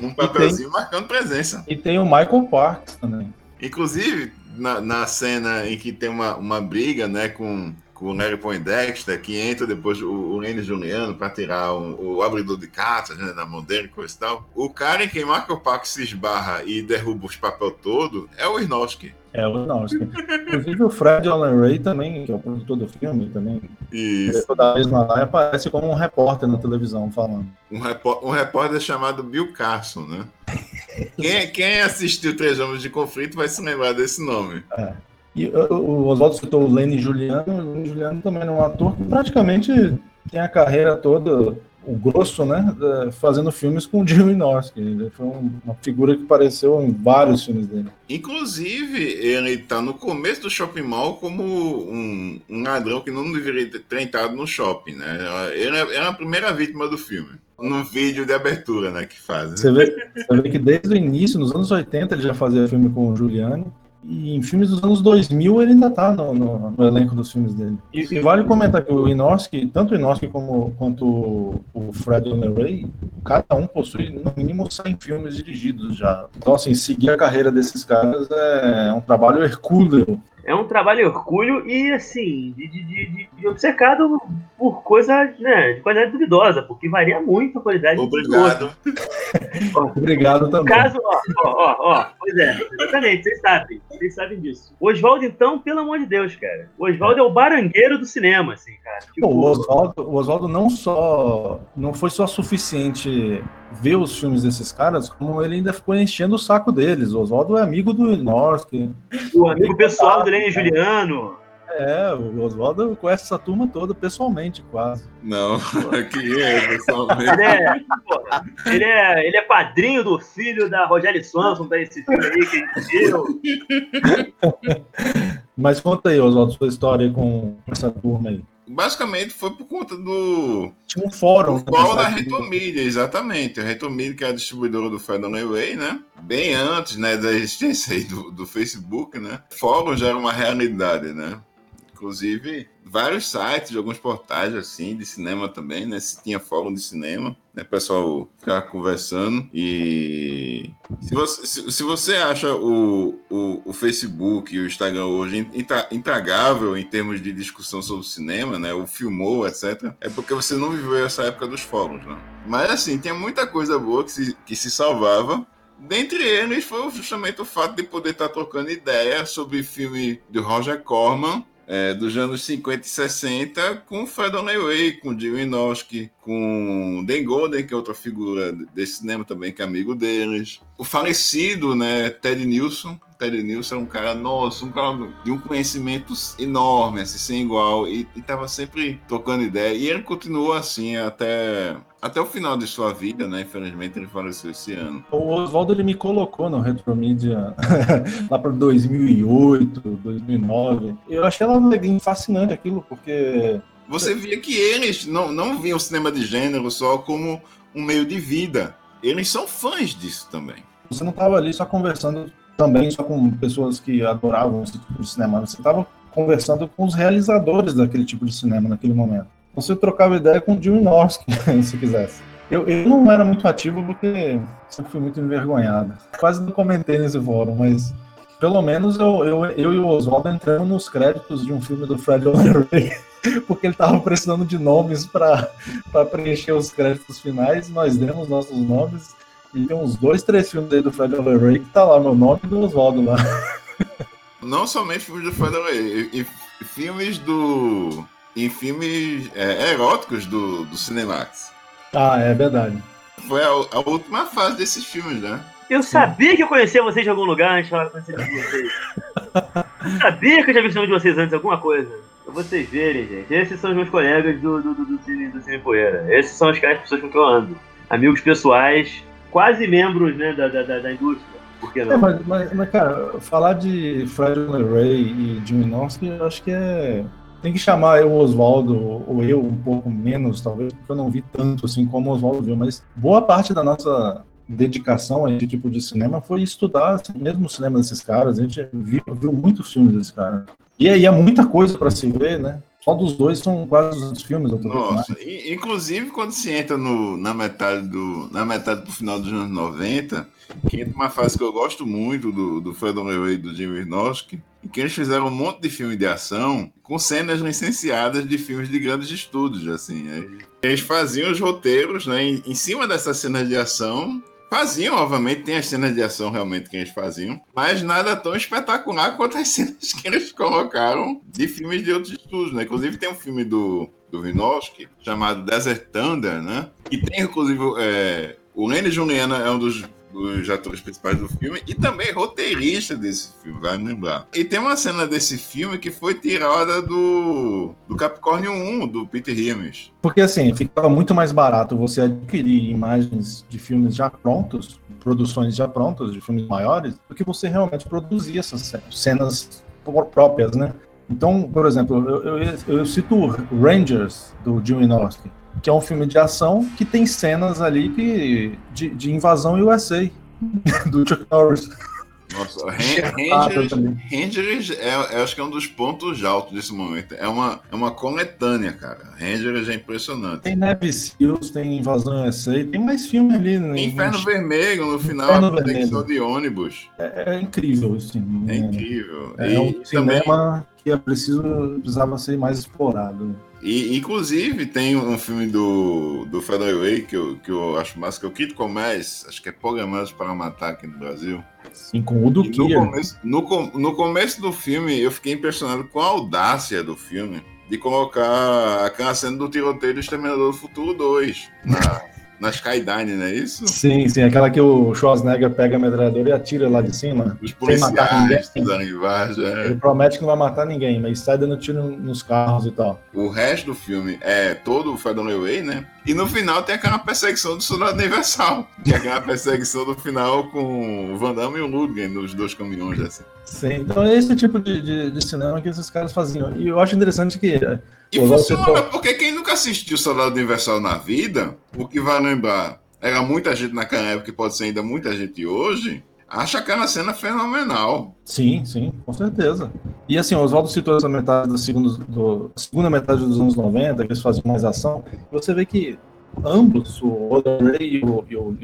num papelzinho tem, marcando presença. E tem o Michael Parks também. Inclusive, na, na cena em que tem uma, uma briga, né, com, com o Larry Poindexter, que entra depois o, o Lenny Juliano para tirar o, o, abridor de cartas né, da mão dele, coisa e tal. O cara em quem Michael Parks se esbarra e derruba os papel todo é o Irnowski. É o Irnowski. Inclusive o Fred Allen Ray também, que é o produtor do filme, também. Isso. da mesma lá aparece como um repórter na televisão falando. Um, repó um repórter chamado Bill Carson, né? quem, quem assistiu Três Homens de Conflito vai se lembrar desse nome. É. E o Oswaldo citou o Lenny Juliano. O Lenny Juliano também é um ator que praticamente tem a carreira toda o grosso, né, fazendo filmes com o Jim Wynorski. Ele foi uma figura que apareceu em vários filmes dele. Inclusive, ele está no começo do Shopping Mall como um, um, ladrão que não deveria ter entrado no shopping, né? Ele é, é a primeira vítima do filme. No vídeo de abertura, né, que faz. Né? Você, vê, você vê que desde o início, nos anos 80, ele já fazia filme com o Giuliani. E em filmes dos anos 2000 ele ainda tá no, no, no elenco dos filmes dele. E, e, vale comentar que o Inorski, tanto o Inorski como quanto o Fred Ray, cada um possui no mínimo 100 filmes dirigidos já. Então, assim, seguir a carreira desses caras é um trabalho hercúleo é um trabalho hercúleo e, assim, de, de, de, de obcecado por coisa né, de qualidade duvidosa, porque varia muito a qualidade. Obrigado. Obrigado também. Caso, ó, ó, ó, ó, pois é, exatamente, vocês sabem, vocês sabem disso. O Oswaldo, então, pelo amor de Deus, cara. O Oswaldo é o barangueiro do cinema, assim, cara. Tipo... o Oswaldo, o Oswaldo não só, não foi só suficiente ver os filmes desses caras, como ele ainda ficou enchendo o saco deles. O Oswaldo é amigo do Norte. O amigo pessoal do Lenny Juliano. É, o Oswaldo conhece essa turma toda pessoalmente, quase. Não, aqui é, pessoalmente. Ele é, ele é, ele é padrinho do filho da Rogério Swanson, tá esse filme aí que a gente viu. Mas conta aí, Oswaldo, sua história com essa turma aí. Basicamente foi por conta do. Tinha um fórum. Do fórum da Retomídia, exatamente. A Retomídia, que é a distribuidora do Federal Way, né? Bem antes né, da existência aí do, do Facebook, né? Fórum já era uma realidade, né? Inclusive, vários sites, alguns portais assim de cinema também, né? Se tinha fórum de cinema, né? Pessoal ficava conversando. E se você, se, se você acha o, o, o, Facebook e o Instagram hoje intragável em termos de discussão sobre cinema, né? O filmou, etc., é porque você não viveu essa época dos fóruns, né? Mas assim, tinha muita coisa boa que se, que se salvava. Dentre eles foi justamente o fato de poder estar trocando ideia sobre filme de Roger Corman é, dos anos 50 e 60 com Fred Way, com Jim Wynorski, com Dan Golden, que é outra figura desse cinema também, que é amigo deles. O falecido, né, Ted Nilsson. Ted Nilsson é um cara, nossa, um cara de um conhecimento enorme, assim, sem igual, e, estava sempre tocando ideia. E ele continua assim até até o final de sua vida, né? Infelizmente ele faleceu esse ano. O Oswaldo ele me colocou no Retromídia lá para 2008, 2009. Eu achei ela fascinante aquilo, porque você via que eles não, não viam o cinema de gênero só como um meio de vida. Eles são fãs disso também. Você não estava ali só conversando também só com pessoas que adoravam esse tipo de cinema. Você estava conversando com os realizadores daquele tipo de cinema naquele momento. Você trocava ideia com o Jim Norsk, se quisesse. Eu, eu não era muito ativo porque sempre fui muito envergonhado. Quase não comentei nesse fórum, mas pelo menos eu, eu, eu e o Oswaldo entramos nos créditos de um filme do Fred Ray, porque ele estava precisando de nomes para preencher os créditos finais. Nós demos nossos nomes e tem uns dois, três filmes aí do Fred Ray que tá lá meu nome e do Oswaldo lá. Não somente filmes do Fred Ray, e, e filmes do em filmes é, eróticos do, do Cinemax. Ah, é verdade. Foi a, a, última fase desses filmes, né? Eu sabia que eu conhecia vocês de algum lugar antes de falar com vocês. eu sabia que eu já vi o de vocês antes, alguma coisa. Pra vocês verem, gente. Esses são os meus colegas do, do, do, do, Cine, do Cine Poeira. Esses são as pessoas com quem eu ando. Amigos pessoais, quase membros né, da, da, da, indústria. Por que não? É, mas, mas, mas, cara, falar de Fred Ray e Jimmy Norsky, eu acho que é tem que chamar eu, Oswaldo, ou eu um pouco menos, talvez, porque eu não vi tanto assim como o Oswaldo viu, mas boa parte da nossa dedicação a esse tipo de cinema foi estudar assim, mesmo o cinema desses caras. A gente viu, viu muitos filmes desses caras. E aí é muita coisa para se ver, né? Só dos dois são quase os filmes. Nossa, inclusive quando se entra no, na metade do na metade do final dos anos 90, que entra uma fase que eu gosto muito do, do Fred Ray e do Jim Wynorski, em que eles fizeram um monte de filme de ação com cenas licenciadas de filmes de grandes estúdios, assim. Eles faziam os roteiros, né, em, em cima dessas cenas de ação Faziam, obviamente, tem as cenas de ação realmente que eles faziam, mas nada tão espetacular quanto as cenas que eles colocaram de filmes de outros estúdios, né? Inclusive tem um filme do, do Vinosky chamado Desert Thunder, né? E tem, inclusive, é, o Lenny Juliana é um dos dos atores principais do filme e também roteirista desse filme, vai lembrar. E tem uma cena desse filme que foi tirada do, do Capricórnio 1, do Peter Himes. Porque assim, ficava muito mais barato você adquirir imagens de filmes já prontos, produções já prontas, de filmes maiores, do que você realmente produzir essas cenas próprias, né? Então, por exemplo, eu, eu, eu cito Rangers, do Jim Wynorski que é um filme de ação que tem cenas ali que, de, de invasão USA do Chuck Norris. Nossa, Rangers, Rangers é, acho que é um dos pontos altos desse momento. É uma, é uma coletânea, cara. Rangers é impressionante. Tem Neve Seals, tem Invasão USA, tem mais filme ali. Né? Inferno Vermelho, no final, Inferno a proteção de ônibus. É, é incrível, assim. É, incrível. É, e um cinema também... que é preciso, precisava ser mais explorado. E, inclusive, tem um filme do, do Federal Way que eu, que eu acho massa, que é o Kid Comés, acho que é Programados para Matar aqui no Brasil. Sim, com o do no começo, no, no começo do filme, eu fiquei impressionado com a audácia do filme de colocar aquela cena do tiroteio do Exterminador do Futuro 2 na, na Skyline, não é isso? Sim, sim, aquela que o Schwarzenegger pega a metralhadora e atira lá de cima. Os policiais dando embaixo, é. Ele promete que não vai matar ninguém, mas sai dando tiro nos carros e tal. O resto do filme é todo o Fedon Way, né? E no final tem aquela perseguição do Soldado Universal, que é aquela perseguição do final com o Van Damme e o Ludgren nos dois caminhões, assim. Sim, então é esse tipo de, de, de cinema que esses caras faziam. E eu acho interessante que e funciona, porque quem nunca assistiu Soldado Universal na vida, o que vai lembrar, era muita gente naquela época, que pode ser ainda muita gente hoje, acha aquela cena fenomenal. Sim, sim, com certeza. E assim, o Oswaldo citou essa metade do segundo, do, segunda metade dos anos 90, que eles faziam mais ação. Você vê que ambos, o Oderley e o, e o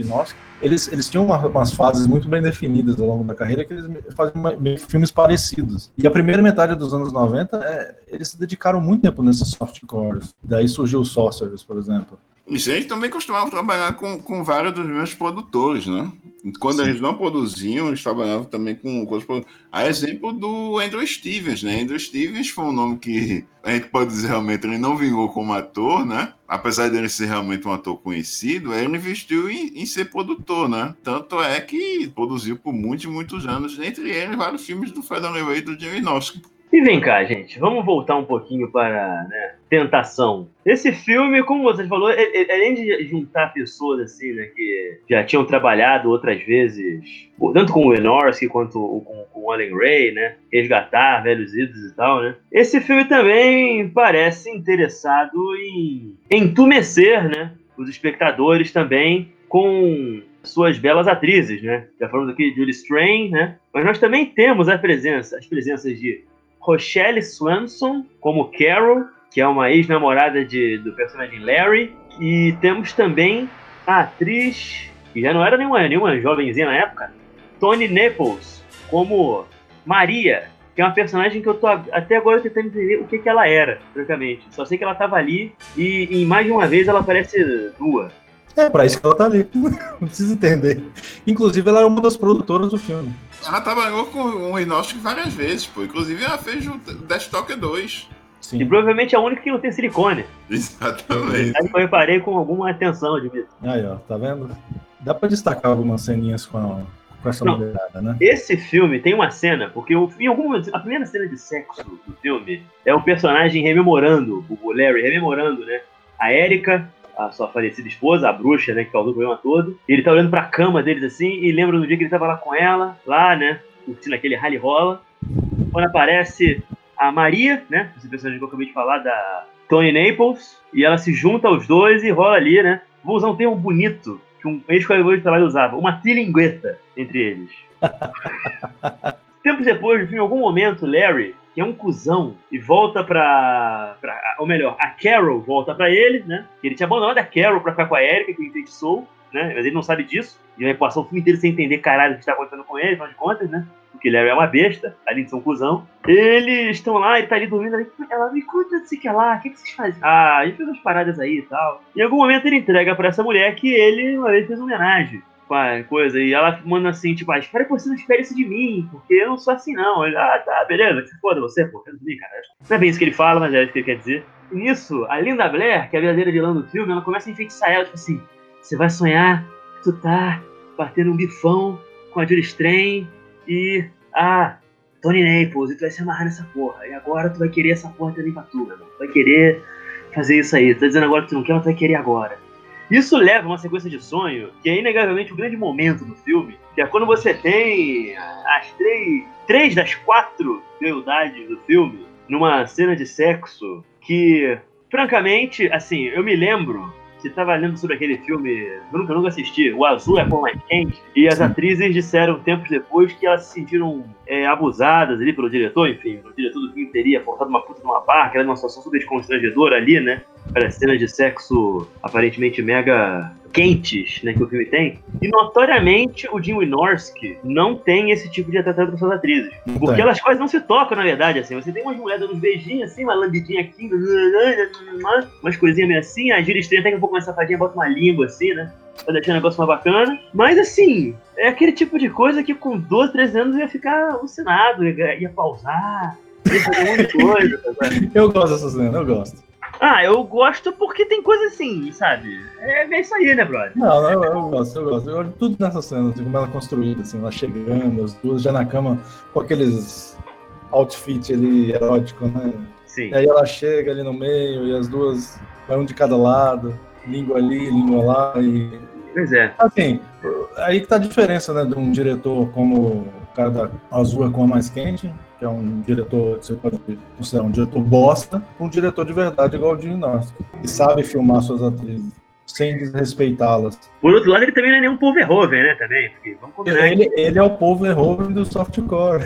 eles, eles tinham uma, umas fases muito bem definidas ao longo da carreira que eles faziam filmes parecidos. E a primeira metade dos anos 90, é, eles se dedicaram muito tempo nesses softcores. Daí surgiu o Sorcerers, por exemplo. Isso, eles também costumavam trabalhar com, com vários dos meus produtores, né? Quando Sim. eles não produziam, eles trabalhavam também com, produtores. A exemplo do Andrew Stevens, né? Andrew Stevens foi um nome que a gente pode dizer realmente ele não vingou como ator, né? Apesar dele ser realmente um ator conhecido, ele investiu em, em ser produtor, né? Tanto é que produziu por muitos, muitos anos, entre eles vários filmes do Federal Way do Jimmy Noski. E vem cá, gente, vamos voltar um pouquinho para né, Tentação. Esse filme, como você falou, além de juntar pessoas assim, né, que já tinham trabalhado outras vezes, tanto com o Lenorski quanto com, com o Alan Ray, né, resgatar velhos ídolos e tal, né. Esse filme também parece interessado em entumecer, né, os espectadores também com suas belas atrizes, né? Já falamos aqui de Julie Strain, né? Mas nós também temos a presença, as presenças de Rochelle Swanson como Carol, que é uma ex-namorada do personagem Larry. E temos também a atriz, que já não era nenhuma, nenhuma jovenzinha na época, Tony Naples, como Maria, que é uma personagem que eu tô até agora tentando entender o que, que ela era, francamente. Só sei que ela tava ali e, e mais de uma vez ela aparece nua. É, pra isso que ela tá ali. Não precisa entender. Inclusive, ela é uma das produtoras do filme. Ela trabalhou com o Inosk várias vezes, pô. Inclusive ela fez o Death 2. Sim. E provavelmente é a única que não tem silicone. Exatamente. Aí eu reparei com alguma atenção, Dimitri. Aí, ó, tá vendo? Dá pra destacar algumas ceninhas com, a, com essa não, mulherada, né? Esse filme tem uma cena, porque eu, em algum momento, a primeira cena de sexo do filme é o personagem rememorando, o Larry rememorando, né? A Erika a sua falecida esposa, a bruxa, né, que causou o problema todo. Ele tá olhando pra cama deles assim e lembra do dia que ele tava lá com ela, lá, né, curtindo aquele rally rola. Quando aparece a Maria, né, esse personagem que eu acabei de falar, da Tony Naples, e ela se junta aos dois e rola ali, né. Vou usar um termo bonito que um ex-colega de trabalho usava, uma trilingueta entre eles. Tempos depois, em algum momento, Larry que é um cuzão, e volta pra, pra. Ou melhor, a Carol volta pra ele, né? Ele tinha abandonado a Carol pra ficar com a Erika, que o enfeitiçou, né? Mas ele não sabe disso. E vai passar o filme inteiro sem entender caralho o que tá acontecendo com ele, afinal de contas, né? Porque ele é uma besta, além de ser um cuzão. Eles estão lá, ele tá ali dormindo ali. Ela me conta se que é lá, o que, que vocês fazem? Ah, a gente fez umas paradas aí e tal. Em algum momento ele entrega pra essa mulher que ele uma vez fez coisa. E ela manda assim, tipo, ah, espera que você não espere isso de mim, porque eu não sou assim, não. Ele, ah, tá, beleza, que foda você, pô, mim, cara. Não é bem isso que ele fala, mas é isso que ele quer dizer. E nisso, a Linda Blair, que é a verdadeira vilã do filme, ela começa a enfeitiçar ela, tipo assim, você vai sonhar tu tá batendo um bifão com a Julie Strain e ah, Tony Naples, e tu vai se amarrar nessa porra. E agora tu vai querer essa porra também pra tu, meu. Tu vai querer fazer isso aí. Tu tá dizendo agora que tu não quer, mas tu vai querer agora. Isso leva a uma sequência de sonho que é inegavelmente o grande momento do filme, que é quando você tem as três, três das quatro beldades do filme numa cena de sexo que, francamente, assim, eu me lembro que estava lendo sobre aquele filme, eu nunca, nunca assisti, O Azul é a Cor Mais Quente, e as atrizes disseram tempos depois que elas se sentiram é, abusadas ali pelo diretor, enfim, o diretor do filme teria forçado uma puta numa barra, que era uma situação super desconstrangedora ali, né? Para cenas de sexo aparentemente mega quentes, né, que o filme tem. E notoriamente o Jim Wynorski não tem esse tipo de tratamento com suas atrizes. Porque elas quase não se tocam, na verdade, assim. Você tem umas mulheres dando uns beijinhos assim, uma lambidinha aqui, umas coisinhas meio assim, a gira estranha até que um pouco mais safadinha, bota uma língua assim, né? Pra deixar o negócio mais bacana. Mas assim, é aquele tipo de coisa que com 12, 13 anos eu ia ficar alucinado, ia, ia pausar, ia fazer um monte de coisa. eu gosto dessa cena, eu gosto. Ah, eu gosto porque tem coisa assim, sabe? É, é isso aí, né, brother? Não, não eu, eu, gosto, eu gosto. Eu gosto tudo nessa cena, assim, como ela é construída, assim, ela chegando, as duas já na cama com aqueles outfit ali erótico, né? Sim. E aí ela chega ali no meio e as duas vai um de cada lado, língua ali, língua lá e. Pois é. Assim, aí que tá a diferença, né, de um diretor como o cara da Azul é com a mais quente, que é um diretor, você pode considerar um diretor bosta, um diretor de verdade igual o Jim Norton, que sabe filmar suas atrizes sem desrespeitá-las. Por outro lado, ele também não é nenhum povo Verhoeven, né, também, porque vamos combinar. Ele, ele é o povo Verhoeven do softcore.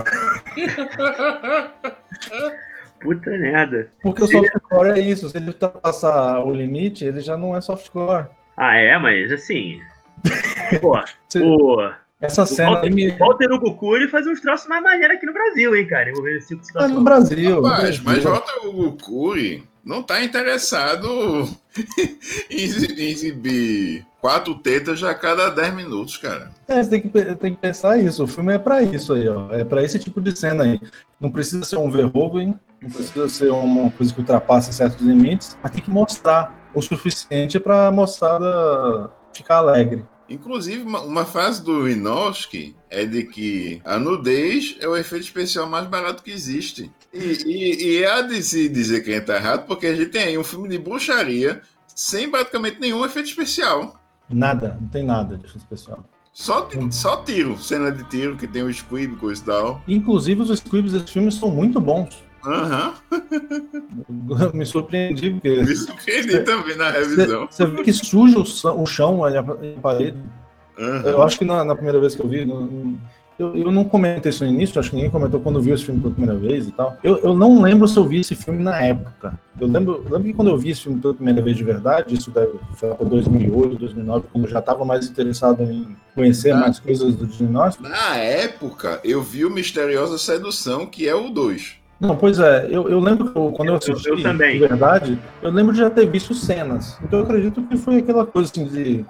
Puta merda. Porque o softcore é isso, se ele passar o limite, ele já não é softcore. Ah, é, mas assim... Pô, pô... Essa cena. O Walter, me... Walter faz uns troços mais maneiros aqui no Brasil, hein, cara? Envolvendo esse tipo no Brasil. Rapaz, mas Walter Hugo Cury não tá interessado em exibir quatro tetas a cada 10 minutos, cara. É, você tem que, tem que pensar isso. O filme é para isso aí, ó. É para esse tipo de cena aí. Não precisa ser um Verhoeven, não precisa ser uma coisa que ultrapasse certos limites, mas tem que mostrar o suficiente para a moçada ficar alegre. Inclusive, uma, uma frase do Winowski é de que a nudez é o efeito especial mais barato que existe. E, e, e há de se dizer que a gente tá errado, porque a gente tem aí um filme de bruxaria sem praticamente nenhum efeito especial. Nada, não tem nada de efeito especial. Só, só tiro, cena de tiro, que tem o squib, coisa e tal. Inclusive, os squibs desse filme são muito bons. Aham. Uhum. Me surpreendi, porque. Me surpreendi cê, também na revisão. Você vê que suja o, chão ali, a parede. Uhum. Eu acho que na, na, primeira vez que eu vi, eu, eu não comentei isso no início, acho que ninguém comentou quando viu esse filme pela primeira vez e tal. Eu, eu não lembro se eu vi esse filme na época. Eu lembro, eu lembro que quando eu vi esse filme pela primeira vez de verdade, isso deve, foi por 2008, 2009, quando eu já estava mais interessado em conhecer ah, mais coisas do diagnóstico. Na época, eu vi o Misteriosa Sedução, que é o 2. Não, pois é, eu, eu lembro que quando eu assisti, eu, eu também. de verdade, eu lembro de já ter visto cenas. Então eu acredito que foi aquela coisa assim de,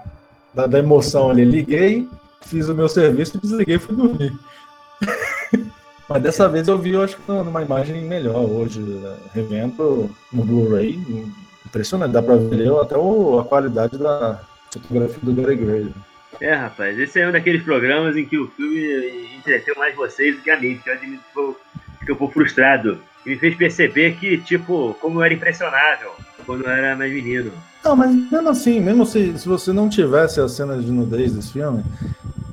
da, da emoção ali. Liguei, fiz o meu serviço, desliguei e fui dormir. Mas dessa vez eu vi, eu acho que numa imagem melhor hoje, né? revendo no Blu-ray. Impressionante, dá pra ver até o, a qualidade da fotografia do Gary Gray. É, rapaz, esse é um daqueles programas em que o filme entreteu mais vocês do que a mim, porque eu admito que eu, que eu fui frustrado. E me fez perceber que, tipo, como eu era impressionável quando eu era mais menino. Não, mas mesmo assim, mesmo se, se você não tivesse as cenas de nudez desse filme,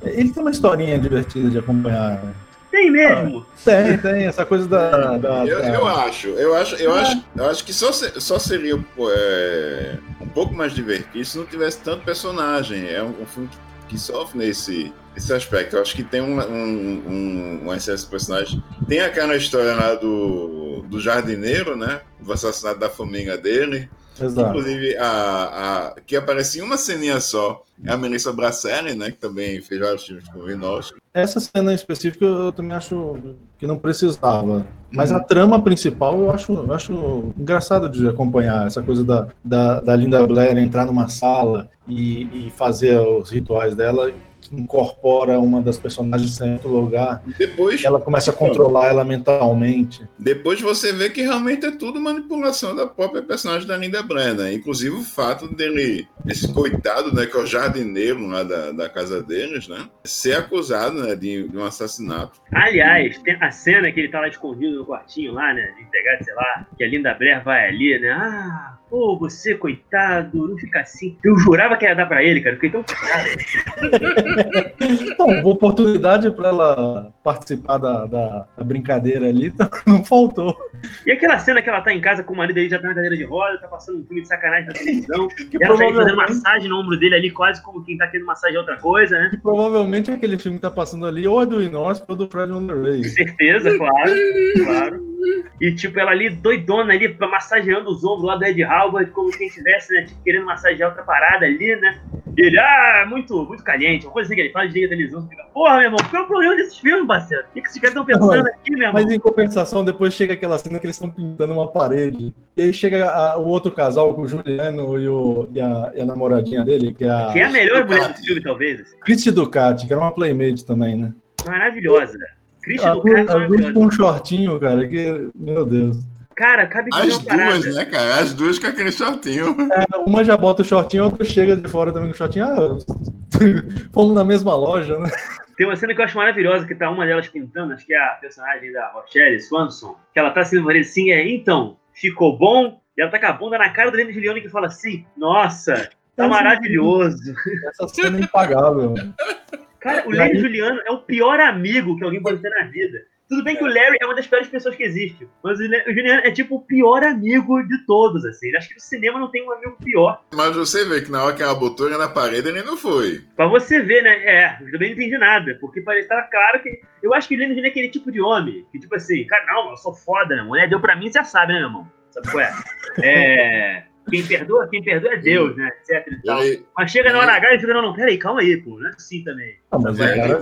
ele tem uma historinha divertida de acompanhar. Né? Tem mesmo? Ah, tem, tem. Essa coisa da. da, eu, da... eu, acho, eu acho, eu acho, eu acho que só, só seria é, um pouco mais divertido se não tivesse tanto personagem. É um, um filme que, que, sofre nesse, nesse aspecto. Eu acho que tem um, um, um, um excesso de personagem. Tem aquela história lá do, do jardineiro, né? Do assassinato da família dele. Exato. Inclusive, a, a, que aparecia uma ceninha só é a Melissa Bracelli, né? Que também fez vários filmes com o. Essa cena em específico eu também acho que não precisava. Mas a trama principal eu acho, eu acho engraçado de acompanhar. Essa coisa da, da, da Linda Blair entrar numa sala e, e fazer os rituais dela incorpora uma das personagens em certo lugar. Depois ela começa a controlar ela mentalmente. Depois você vê que realmente é tudo manipulação da própria personagem da Linda Brenna. Inclusive o fato dele, esse coitado, né, que é o jardineiro lá da, da casa deles, né, ser acusado né, de, de um assassinato. Aliás, tem a cena que ele tá lá escondido no quartinho lá, né, de entregar, sei lá, que a Linda Blair vai ali, né, ah, Pô, você, coitado, não fica assim. Eu jurava que ia dar pra ele, cara. Fiquei tão Então, oportunidade pra ela participar da, da, da, brincadeira ali, não faltou. E aquela cena que ela tá em casa com o marido aí já tá na cadeira de roda, tá passando um filme de sacanagem na televisão. e ela tá fazendo massagem no ombro dele ali, quase como quem tá tendo massagem é outra coisa, né? Que provavelmente aquele filme que tá passando ali, ou é do Inosco ou do Fred Underray. Certeza, claro, claro. E, tipo, ela ali doidona ali, massageando os ombros lá do Ed Halbert, como quem estivesse, né, tipo, querendo massagear outra parada ali, né? E ele, ah, muito, muito caliente, uma coisa assim que ele fala, desliga a televisão, fica, porra, meu irmão, qual é o problema desses filmes, parceiro? O que, que esses caras estão pensando Não, aqui, meu irmão? Mas em compensação, depois chega aquela cena que eles estão pintando uma parede, e aí chega a, o outro casal, o Juliano e, o, e, a, e a namoradinha dele, que é a... Que é a melhor mulher do filme, talvez. Assim. Cristi Ducati, que era uma playmate também, né? Maravilhosa. Christian do cara. com um shortinho, cara, que. Meu Deus. Cara, cabe de As duas, parada. né, cara? As duas com aquele shortinho. É, uma já bota o shortinho, a outra chega de fora também com o shortinho. Ah, fomos na mesma loja, né? Tem uma cena que eu acho maravilhosa, que tá uma delas pintando, acho que é a personagem da Rochelle Swanson, que ela tá sendo assim, é, então, ficou bom? E ela tá com a bunda na cara do Leme Juliano que fala assim, nossa, tá maravilhoso. Essa cena é impagável. Cara, o Larry Juliano é o pior amigo que alguém pode ter na vida. Tudo bem que o Larry é uma das piores pessoas que existe, mas o Juliano é tipo o pior amigo de todos, assim. Acho que no cinema não tem um amigo pior. Mas você vê que na hora que ela botou ele na parede, ele não foi. Pra você ver, né? É, eu também não entendi nada, porque parece estar claro que. Eu acho que o Juliano é aquele tipo de homem, que tipo assim, cara, não, eu sou foda, né? Mulher deu pra mim, você já sabe, né, meu irmão? Sabe qual é? É. quem perdoa, quem perdoa é Deus, né? Etc e tal. Ele, Mas chega na hora H e fica, não, não, peraí, calma aí, pô, não é assim também. Ah, mas o ele cara,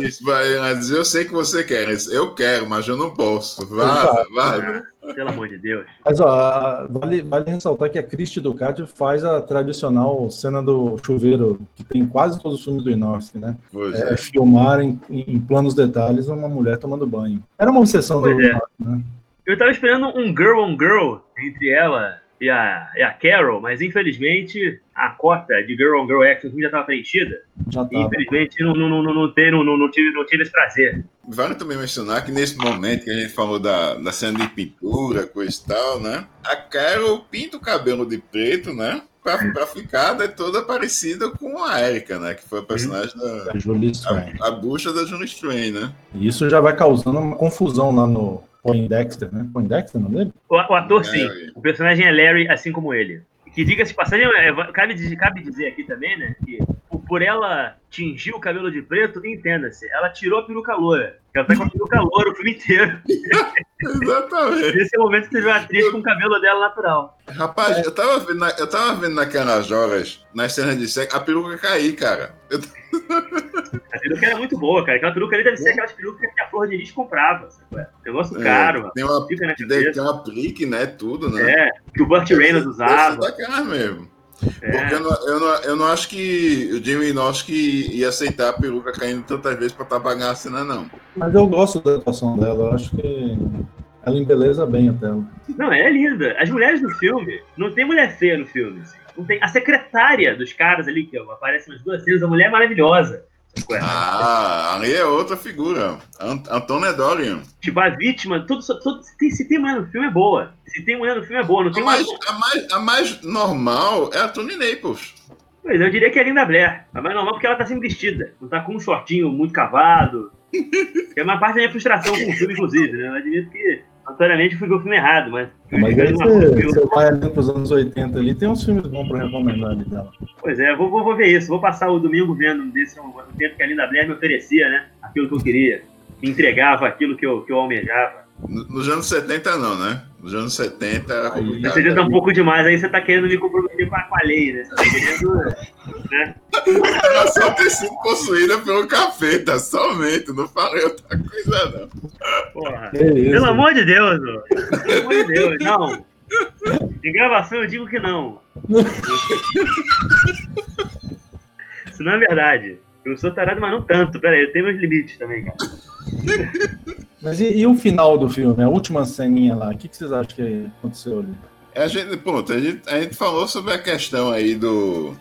mas eu sei que você quer. Eu quero, mas eu não posso. Vaza, Exato. vaza. Ah, pelo amor de Deus. Mas ó, vale, vale ressaltar que a Cristi Ducati faz a tradicional cena do chuveiro que tem em quase todos os filmes do Inorski, né? Pois É, é. filmar em, em planos detalhes uma mulher tomando banho. Era uma obsessão do Pois é. Inorski, né? Eu tava esperando um girl on girl entre ela e a, e a Carol, mas infelizmente a cota de girl on girl action já estava preenchida. Já E tava. infelizmente não, não, não, não, não, não, tive, não tive esse prazer. Vale também mencionar que nesse momento que a gente falou da, da cena de pintura, coisa e tal, né? A Carol pinta o cabelo de preto, né? Pra, pra ficar né, toda parecida com a Erika, né? Que foi a personagem da. A Julie Strain. A, a bucha da Julie Strain, né? E isso já vai causando uma confusão lá no Poindexter, né? Poindexter, não dele? O, o ator, sim. Larry. O personagem é Larry, assim como ele. Que diga-se passagem, é, cabe, dizer- cabe dizer aqui também, né? Que por- ela tingir o cabelo de preto, entenda-se, ela tirou a peruca loura. Ela tá com a peruca loura o filme inteiro. Exatamente. Esse é o momento que teve uma atriz com o cabelo dela natural. Rapaz, eu tava vendo, na- eu tava vendo naquelas horas, nas cenas de sexo, a peruca cair, cara. Eu- A peruca era muito boa, cara. Aquela peruca ali deve ser aquelas perucas que a Flor de Lis comprava. sabe? É Negócio caro, mano. tem uma, Fica na tem, cabeça. tem uma plique, né? Tudo, né? É, que o Burt Reynolds usava. daquelas mesmo. É. Porque eu não, eu, não, eu não acho que o Jimmy Noski ia aceitar a peruca caindo tantas vezes pra apagar a cena, não. Mas eu gosto da atuação dela, eu acho que ela embeleza bem a tela. Não, ela é linda. As mulheres do filme, não tem mulher feia no filme. assim. Não tem... A secretária dos caras ali, que aparece nas duas cenas, a mulher é maravilhosa. Ah, ali é outra figura. Ant Antônia Dorian. Tipo, a vítima, tudo, tudo, se, tem, se tem mulher no filme é boa. Se tem mulher no filme é boa. Não A tem uma... mais, a, mais, a mais normal é a Tony Naples. Pois eu diria que é a Linda Blair. A mais normal porque ela tá sempre vestida. Não tá com um shortinho muito cavado. É uma parte da minha frustração com o filme, inclusive, né? Eu admito que, notoriamente, fui o filme errado, mas... Mas aí você, você vai ali pros anos 80 ali, tem uns filmes bons pra recomendar ali dela. Pois é, vou, vou, vou ver isso. Vou passar o domingo vendo desse o tempo que a Linda Blair me oferecia, né? Aquilo que eu queria. Me entregava aquilo que eu, que eu almejava. No- Nos anos 70, não, né? Nos anos 70 era complicado. Você tá um pouco demais, aí você tá querendo me comprometer com a, com a lei, né? Você tá querendo. Né? Era só ter sido possuída pelo capeta, somente. Não falei outra coisa, não. Porra. Isso, Pelo amor de Deus, ô. Pelo amor de Deus, não. Em gravação eu digo que não. Isso não é verdade. Eu sou tarado, mas não tanto. Pera aí, eu tenho meus limites também, cara. Mas e, e o final do filme, a última ceninha lá, o que, que vocês acham que aconteceu ali? A gente, pronto, a gente, a gente falou sobre a questão aí do.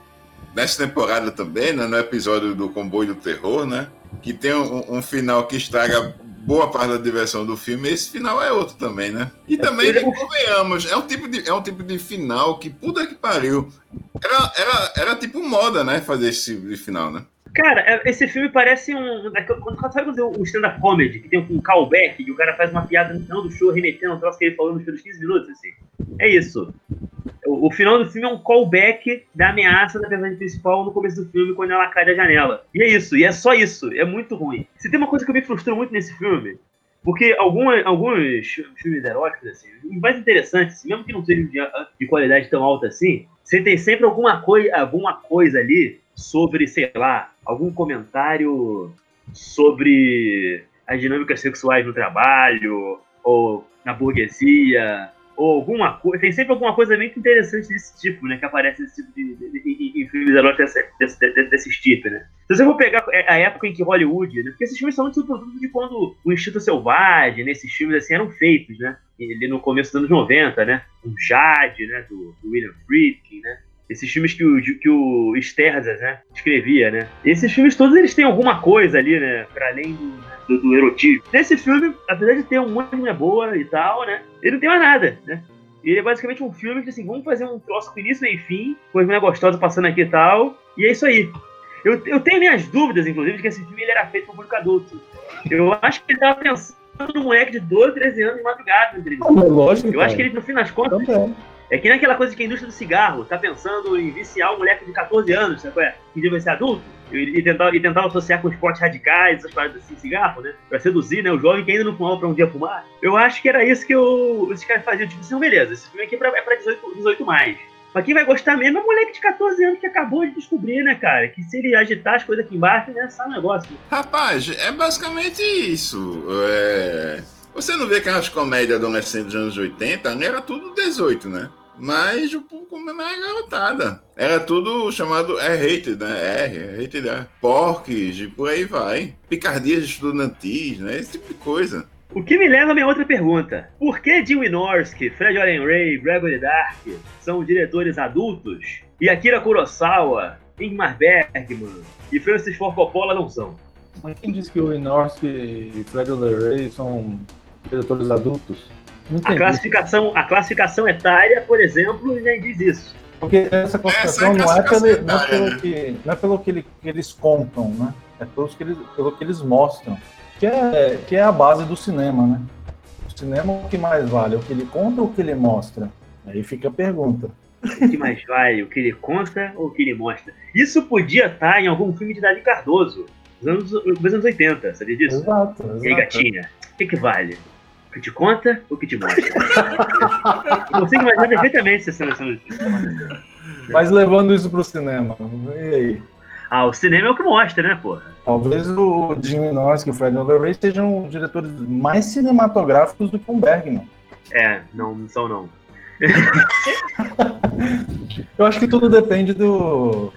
Nessa temporada também, né, no episódio do Comboio do Terror, né? Que tem um, um final que estraga boa parte da diversão do filme. Esse final é outro também, né? E também, ele- convenhamos, é um tipo de, é um tipo de final que, puta que pariu. Era, era, era tipo moda, né? Fazer esse tipo de final, né? Cara, é- esse filme parece um. é Quando sabe quando um stand-up comedy, que tem um callback, que o cara faz uma piada no final do show, remetendo ao troço que ele falou nos primeiros 15 minutos, assim. É isso. O, o final do filme é um callback da ameaça da personagem principal no começo do filme, quando ela cai da janela. E é isso, e é só isso. É muito ruim. Se tem uma coisa que me frustrou muito nesse filme, porque alguns filmes eróticos, assim, os mais interessantes, mesmo que não sejam de, de qualidade tão alta assim, você tem sempre alguma, coi alguma coisa ali sobre, sei lá, algum comentário sobre as dinâmicas sexuais no trabalho, ou na burguesia, ou alguma coisa. Tem sempre alguma coisa muito interessante desse tipo, né? Que aparece nesse tipo de, de, de- em, filmes desse, desse, desse, desse tipo, né? Se você for pegar a época em que Hollywood, né? Porque esses filmes são muito produtos de quando o Instinto Selvagem, nesses filmes assim, eram feitos, né? Ali no começo dos anos 90, né? Um Jade, né? Do, do William Friedkin, né? Esses filmes que o, que o Sterzas, né, escrevia, né? Esses filmes todos, eles têm alguma coisa ali, né, para além do, do, do erotismo. Nesse filme, apesar de ter um monte de mulher boa e tal, né, ele não tem mais nada, né? Ele é basicamente um filme que, assim, vamos fazer um troço com início e fim, com as mulheres gostosas passando aqui e tal, e é isso aí. Eu, eu tenho minhas dúvidas, inclusive, de que esse filme ele era feito para público adulto. Eu acho que ele tava pensando num moleque de 12, 13 anos de madrugada, entendeu? Ah, lógico, Eu acho que ele, no fim das contas, Também. É que nem aquela coisa que a indústria do cigarro tá pensando em viciar um moleque de 14 anos, sabe qual é? Que devia ser adulto, e, tentar, e tentar associar com esportes radicais, essas paradas assim, cigarro, né? Pra seduzir, né? O jovem que ainda não fumava pra um dia fumar. Eu acho que era isso que eu, esses caras faziam. Tipo assim, beleza, esse filme aqui é pra, é pra 18, 18 mais. Mas quem vai gostar mesmo é o moleque de 14 anos que acabou de descobrir, né, cara? Que se ele agitar as coisas aqui embaixo, né, sai um negócio. Rapaz, é basicamente isso. É... Você não vê que as comédias adolescentes dos anos 80 era tudo 18, né? Mas o público mesmo era garotada. Era tudo chamado é rated, né? R, é rated R. Porques e por aí vai. Picardias estudantis, né? Esse tipo de coisa. O que me leva a minha outra pergunta. Por que Jim Wynorski, Fred Allen Ray, Gregory Dark são diretores adultos e Akira Kurosawa, Ingmar Bergman e Francis Ford Coppola não são? Mas quem disse que o Wynorski e Fred Allen Ray são diretores adultos? A classificação, a classificação etária, por exemplo, já diz isso. Porque essa classificação, essa é não, é pelo, não, é pelo né? que, não é pelo que, ele, que eles contam, né? É pelo que, eles, pelo que eles mostram. Que é, que é a base do cinema, né? O cinema o que mais vale? O que ele conta ou o que ele mostra? Aí fica a pergunta. O que mais vale? O que ele conta ou o que ele mostra? Isso podia estar em algum filme de Davi Cardoso, dos anos, dos anos 80, sabia disso? Exato, exato. E aí, gatinha, o que, que vale? Que te conta ou que te mostra? Você imagina perfeitamente essa seleção Mas levando isso pro cinema, e aí? Ah, o cinema é o que mostra, né, porra? Talvez o Jimmy Norris e o Fred Overray sejam diretores mais cinematográficos do que o Bergman. É, não, não são não. Eu acho que tudo depende do.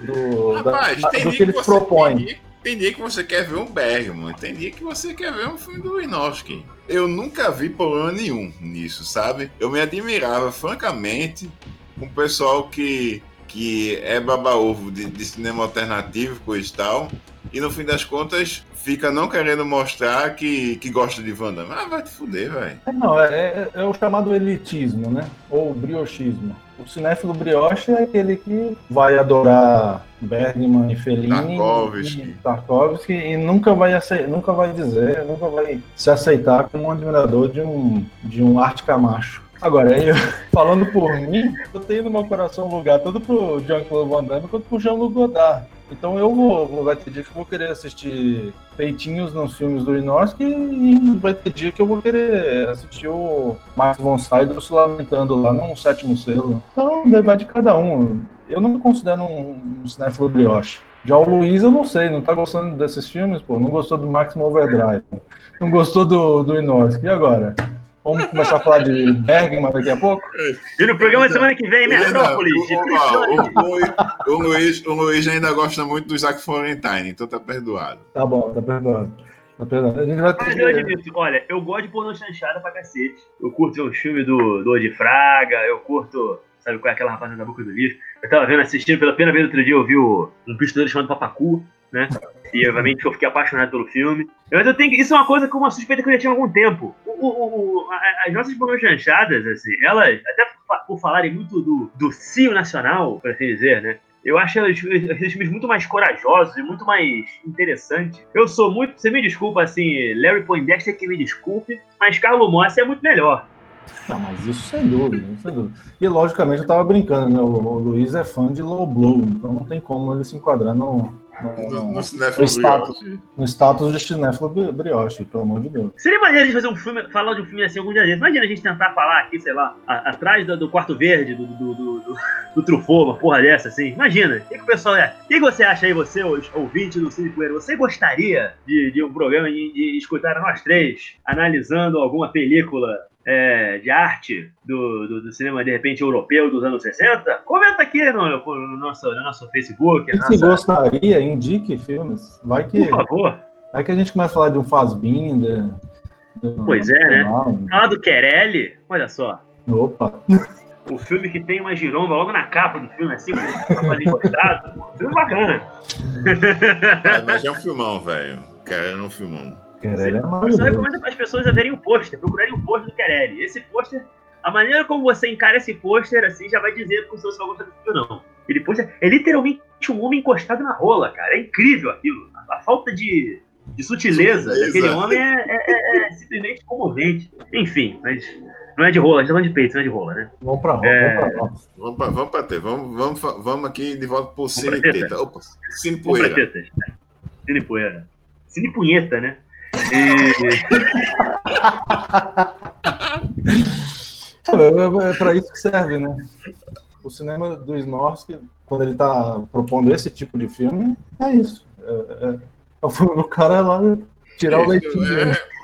do, Rapaz, da, do que eles propõem. Tem dia que você quer ver um Bergman, tem dia que você quer ver um filme do Winowski. Eu nunca vi problema nenhum nisso, sabe? Eu me admirava, francamente, com o pessoal que, que é baba-ovo de, de, cinema alternativo, coisa e tal, e no fim das contas fica não querendo mostrar que, que gosta de Wanda. Ah, vai te fuder, velho. Não, é, é, é, o chamado elitismo, né? Ou briochismo. O cinéfilo brioche é aquele que vai adorar Bergman e Fellini Tarkovsky. E, Tarkovsky e nunca vai, aceitar, nunca vai dizer, nunca vai se aceitar como um admirador de um, de um arte camacho. Agora, eu, falando por mim, eu tenho no meu coração um lugar tanto pro Jean-Claude Van Damme quanto pro Jean-Luc Godard. Então eu vou, vai ter dia que eu vou querer assistir peitinhos nos filmes do Inorski e vai ter dia que eu vou querer assistir o Max von Sydow se lamentando lá no sétimo selo. Então vai de cada um. Eu não me considero um, um cinéfilo brioche. Já o Luiz, eu não sei, não tá gostando desses filmes, pô. Não gostou do Maximum Overdrive. Não gostou do, do Inorski. E agora? Vamos começar a falar de Bergman daqui a pouco? E no programa semana que vem, Metrópolis. O, o, o, Luiz, o Luiz ainda gosta muito do Isaac Florentine, então tá perdoado. Tá bom, tá perdoado. Tá perdoado. A gente vai ter... Mas eu admito, olha, eu gosto de pornô chanchada pra cacete. Eu curto um filme do, do Odi Fraga, eu curto sabe qual é aquela rapaziada da boca do livro. Eu tava vendo, assistindo pela primeira vez outro dia, eu vi o, um pistoleiro chamado Papacu, né? E obviamente eu fiquei apaixonado pelo filme. Eu tenho que, isso é uma coisa com uma suspeita que eu já tinha há algum tempo. O, o, o, as nossas pornôs chanchadas, assim, elas, até por falarem muito do, do cio nacional, por assim dizer, né? Eu acho esses filmes muito mais corajosos e muito mais interessantes. Eu sou muito. Você me desculpa, assim, Larry Poindexter que me desculpe, mas Carlo Mossi é muito melhor. Não, mas isso sem dúvida, sem dúvida. E logicamente eu tava brincando, né? O, o Luiz é fã de Low Blow, então não tem como ele se enquadrar no, no, no, no, status, no status de cinéfilo brioche, pelo amor de Deus. Seria maneiro a gente fazer um filme, falar de um filme assim algum dia desses. Imagina a gente tentar falar aqui, sei lá, a, atrás do, do, quarto verde do, do, do, do, do Truffaut, uma porra dessa, assim. Imagina, o que, que, o pessoal é? O que, que, você acha aí, você, ouvinte do Cine Poeira? Você gostaria de, de um programa de, de escutar nós três analisando alguma película é, de arte do, do, do, cinema, de repente, europeu dos anos 60? Comenta aqui no, no nosso, no nosso Facebook. Se nossa... gostaria, indique filmes. Vai que, Por favor. Vai que a gente começa a falar de um Fazbinder. Pois é, né? Falar do Querelli, olha só. Opa! O filme que tem uma giromba logo na capa do filme, assim, com o encostado. Filme bacana. Mas, mas é um filmão, velho. Querelli é um filmão. Querelli é Eu só recomendo para as pessoas a verem o pôster, procurarem o pôster do Querelli. Esse pôster, a maneira como você encara esse pôster, assim, já vai dizer se você vai gostar do filme ou não. Ele pôster é literalmente um homem encostado na rola, cara. É incrível aquilo. A, a falta de, de sutileza, sutileza. daquele homem é, é, é, é, simplesmente comovente. Enfim, mas não é de rola, a gente tá falando de peito, não é de rola, né? Vamos pra rola, é... vamos pra rola. Vamos pra, vamos pra ter, vamos, vamos, vamos aqui de volta pro Cine Teta. Opa, Cine Poeira. Cine Poeira. Cine Punheta, né? É, é, é para isso que serve, né? o cinema do Snorsky, quando ele tá propondo esse tipo de filme, é isso. É, é, é o filme do cara lá tirar o leitinho. É...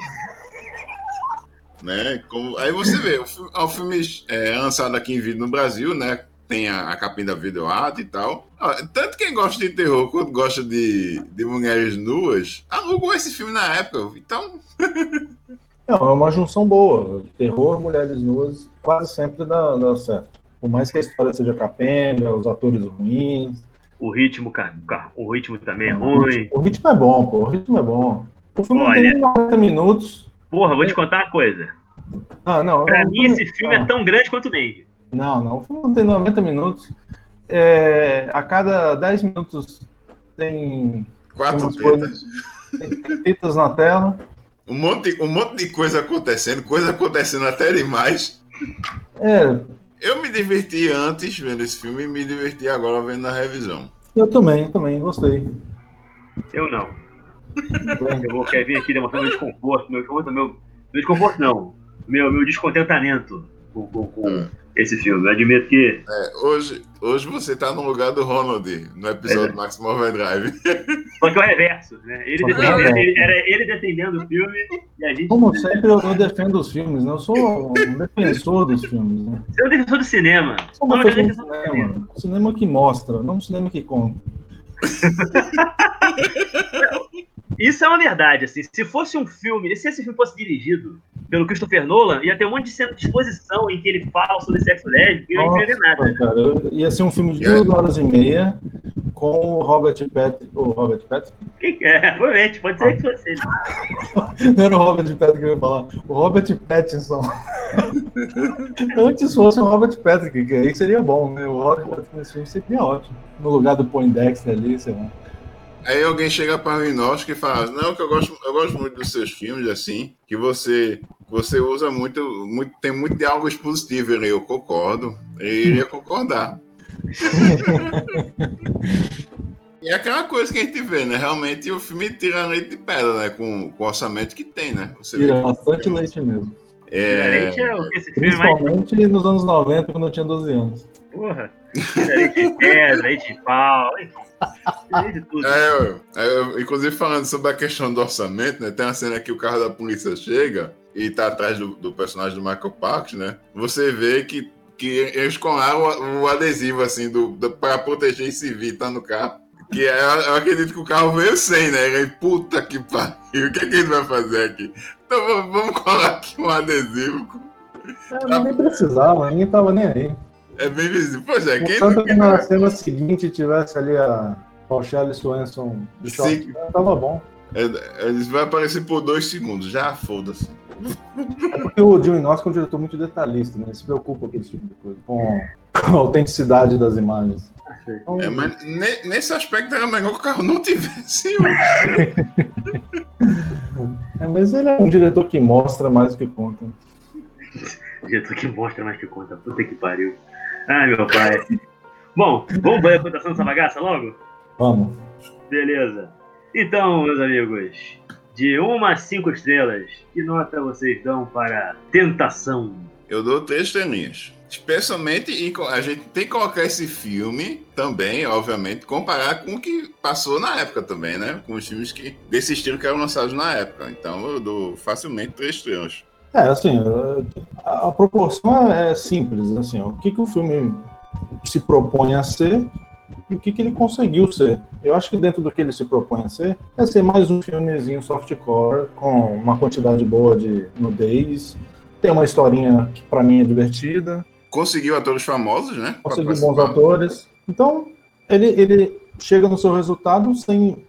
Né? Como... Aí você vê, o filme, o filme é lançado aqui em vídeo no Brasil, né? Tem a, a capinha da Video Art e tal. Tanto quem gosta de terror quanto gosta de, de mulheres nuas, alugou esse filme na época. Então. Não, é uma junção boa. Terror, mulheres nuas, quase sempre dá, dá certo. Por mais que a história seja capenga, os atores ruins. O ritmo, o ritmo também é ruim. O ritmo é bom, pô. O ritmo é bom. O filme Olha, tem 90 minutos. Porra, vou te contar uma coisa. Ah, não. Pra mim, esse filme é ah. tão grande quanto o Mandy. Não, não. O filme tem 90 minutos. É, a cada 10 minutos tem. Quatro tetas. Tem tetas na tela. Um monte, um monte de coisa acontecendo, coisa acontecendo até demais. É, eu me diverti antes vendo esse filme e me diverti agora vendo na revisão. Eu também, também, gostei. Eu não. eu vou querer vir aqui demonstrar meu desconforto, meu desconforto, meu, meu desconforto não, meu, meu descontentamento com, com, com hum esse filme. Eu admito que. É, hoje, hoje você tá no lugar do Ronald, no episódio é. Maximum Overdrive. Só que é o reverso, né? Ele, defendendo, ele era ele defendendo o filme e a gente. Como sempre, eu não defendo os filmes, né? Eu sou um defensor dos filmes. Né? Você é um defensor do cinema. Sou um defensor do cinema. O cinema que mostra, não o cinema que conta. Isso é uma verdade, assim. Se fosse um filme, se esse filme fosse dirigido pelo Christopher Nolan, ia ter um monte de cena de exposição em que ele fala sobre sexo lésbico e não ia nada. Cara, ia ser um filme de duas horas e meia com o Robert Patrick. O Robert Patrick? É, provavelmente, pode ser que fosse ele. Não era o Robert Patrick que eu ia falar, o Robert Pattinson. Antes fosse o Robert Patrick, que aí seria bom, né? O Robert Patrick nesse filme seria ótimo. No lugar do Poindexter ali, sei lá. Aí alguém chega para o Inoski e fala: Não, que eu gosto, eu gosto muito dos seus filmes, assim, que você você usa muito, muito tem muito diálogo expositivo. Ele, eu concordo, ele iria concordar. e é aquela coisa que a gente vê, né? Realmente o filme tira leite de pedra, né? Com, com o orçamento que tem, né? Você tira bastante leite mesmo. É... Leite é o que esse filme Principalmente mais... nos anos 90, quando eu tinha 12 anos. Porra, leite de pedra, leite de pau, é, é, inclusive falando sobre a questão do orçamento, né? Tem uma cena que o carro da polícia chega e tá atrás do, do personagem do Michael Parks, né? Você vê que, que eles colaram o, o adesivo assim do, do para proteger esse V tá no carro. Que é, eu acredito que o carro veio sem, né? E aí, puta que pariu, o que, é que gente vai fazer aqui? Então vamos colar aqui um adesivo. É, nem precisava, ninguém tava nem aí. É bem visível. Pois é, quem Tanto que na cena seguinte tivesse ali a Rochelle Swanson de short, tava bom. É, eles vai aparecer por dois segundos, já foda-se. É porque o Jim Inoski é um diretor muito detalhista, né? Ele se preocupa com esse tipo de coisa, com a autenticidade das imagens. Então, é, mas nesse aspecto era melhor que o carro não tivesse. é, mas ele é um diretor que mostra mais do que conta. diretor que mostra mais do que conta. Puta que pariu. Ai, meu pai. Bom, vamos ver a cotação dessa bagaça logo? Vamos. Beleza. Então, meus amigos, de 1 a 5 estrelas, que nota vocês dão para Tentação? Eu dou três estrelinhas. Especialmente, a gente tem que colocar esse filme também, obviamente, comparar com o que passou na época também, né? Com os filmes que, desse estilo que eram lançados na época. Então eu dou facilmente três estrelas. É, assim, a, a proporção é simples, assim, ó, o que, que o filme se propõe a ser e o que, que ele conseguiu ser. Eu acho que dentro do que ele se propõe a ser, é ser mais um filmezinho softcore, com uma quantidade boa de nudez, tem uma historinha que para mim é divertida. Conseguiu atores famosos, né? Conseguiu bons atores. Então, ele, ele chega no seu resultado sem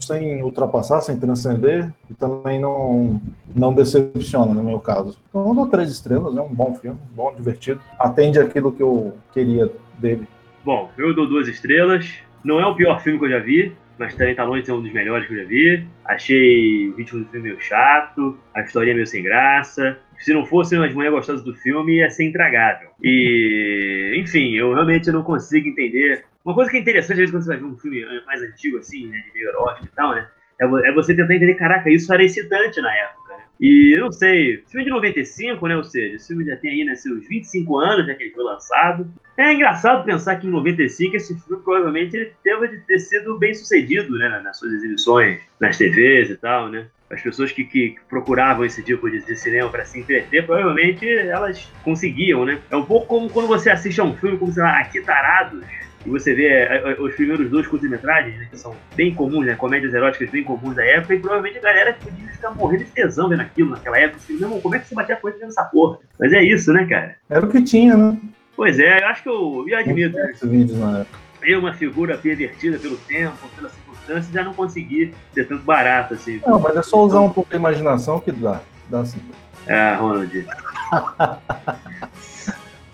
sem ultrapassar, sem transcender, e também não, não decepciona, no meu caso. Então, eu dou três estrelas, é um bom filme, bom, divertido. Atende aquilo que eu queria dele. Bom, eu dou duas estrelas. Não é o pior filme que eu já vi, mas também tá longe de ser um dos melhores que eu já vi. Achei o ritmo do filme meio chato, a história meio sem graça. Se não fossem as mulheres gostosas do filme, ia ser intragável. E, enfim, eu realmente não consigo entender uma coisa que é interessante, às vezes, quando você vai ver um filme mais antigo, assim, né, de meio erótico e tal, né? É, é você tentar entender, caraca, isso era excitante na época, né? E eu não sei, filme de 95, né? Ou seja, esse filme já tem aí né, seus 25 anos, né, que ele foi lançado. É engraçado pensar que em 95 esse filme provavelmente ele teve de ter sido bem sucedido, né? Nas suas exibições, nas TVs e tal, né? As pessoas que, que procuravam esse tipo de, de cinema para se entreter, provavelmente elas conseguiam, né? É um pouco como quando você assiste a um filme como, sei lá, Aqui Tarados, e você vê é, é, os primeiros dois curtas-metragens, né, que são bem comuns, né, comédias eróticas bem comuns da época, e provavelmente a galera podia ficar morrendo de tesão vendo aquilo naquela época. Assim, meu irmão, como é que você batia a coisa vendo essa porra? Mas é isso, né, cara? Era o que tinha, né? Pois é, eu acho que eu, eu admito. Esses vídeos na época. Eu, uma figura pervertida pelo tempo, pelas circunstâncias, já não consegui ser tanto barato assim. Não, mas é só usar um pouco de imaginação que dá. Dá sim. Ah, Ronald.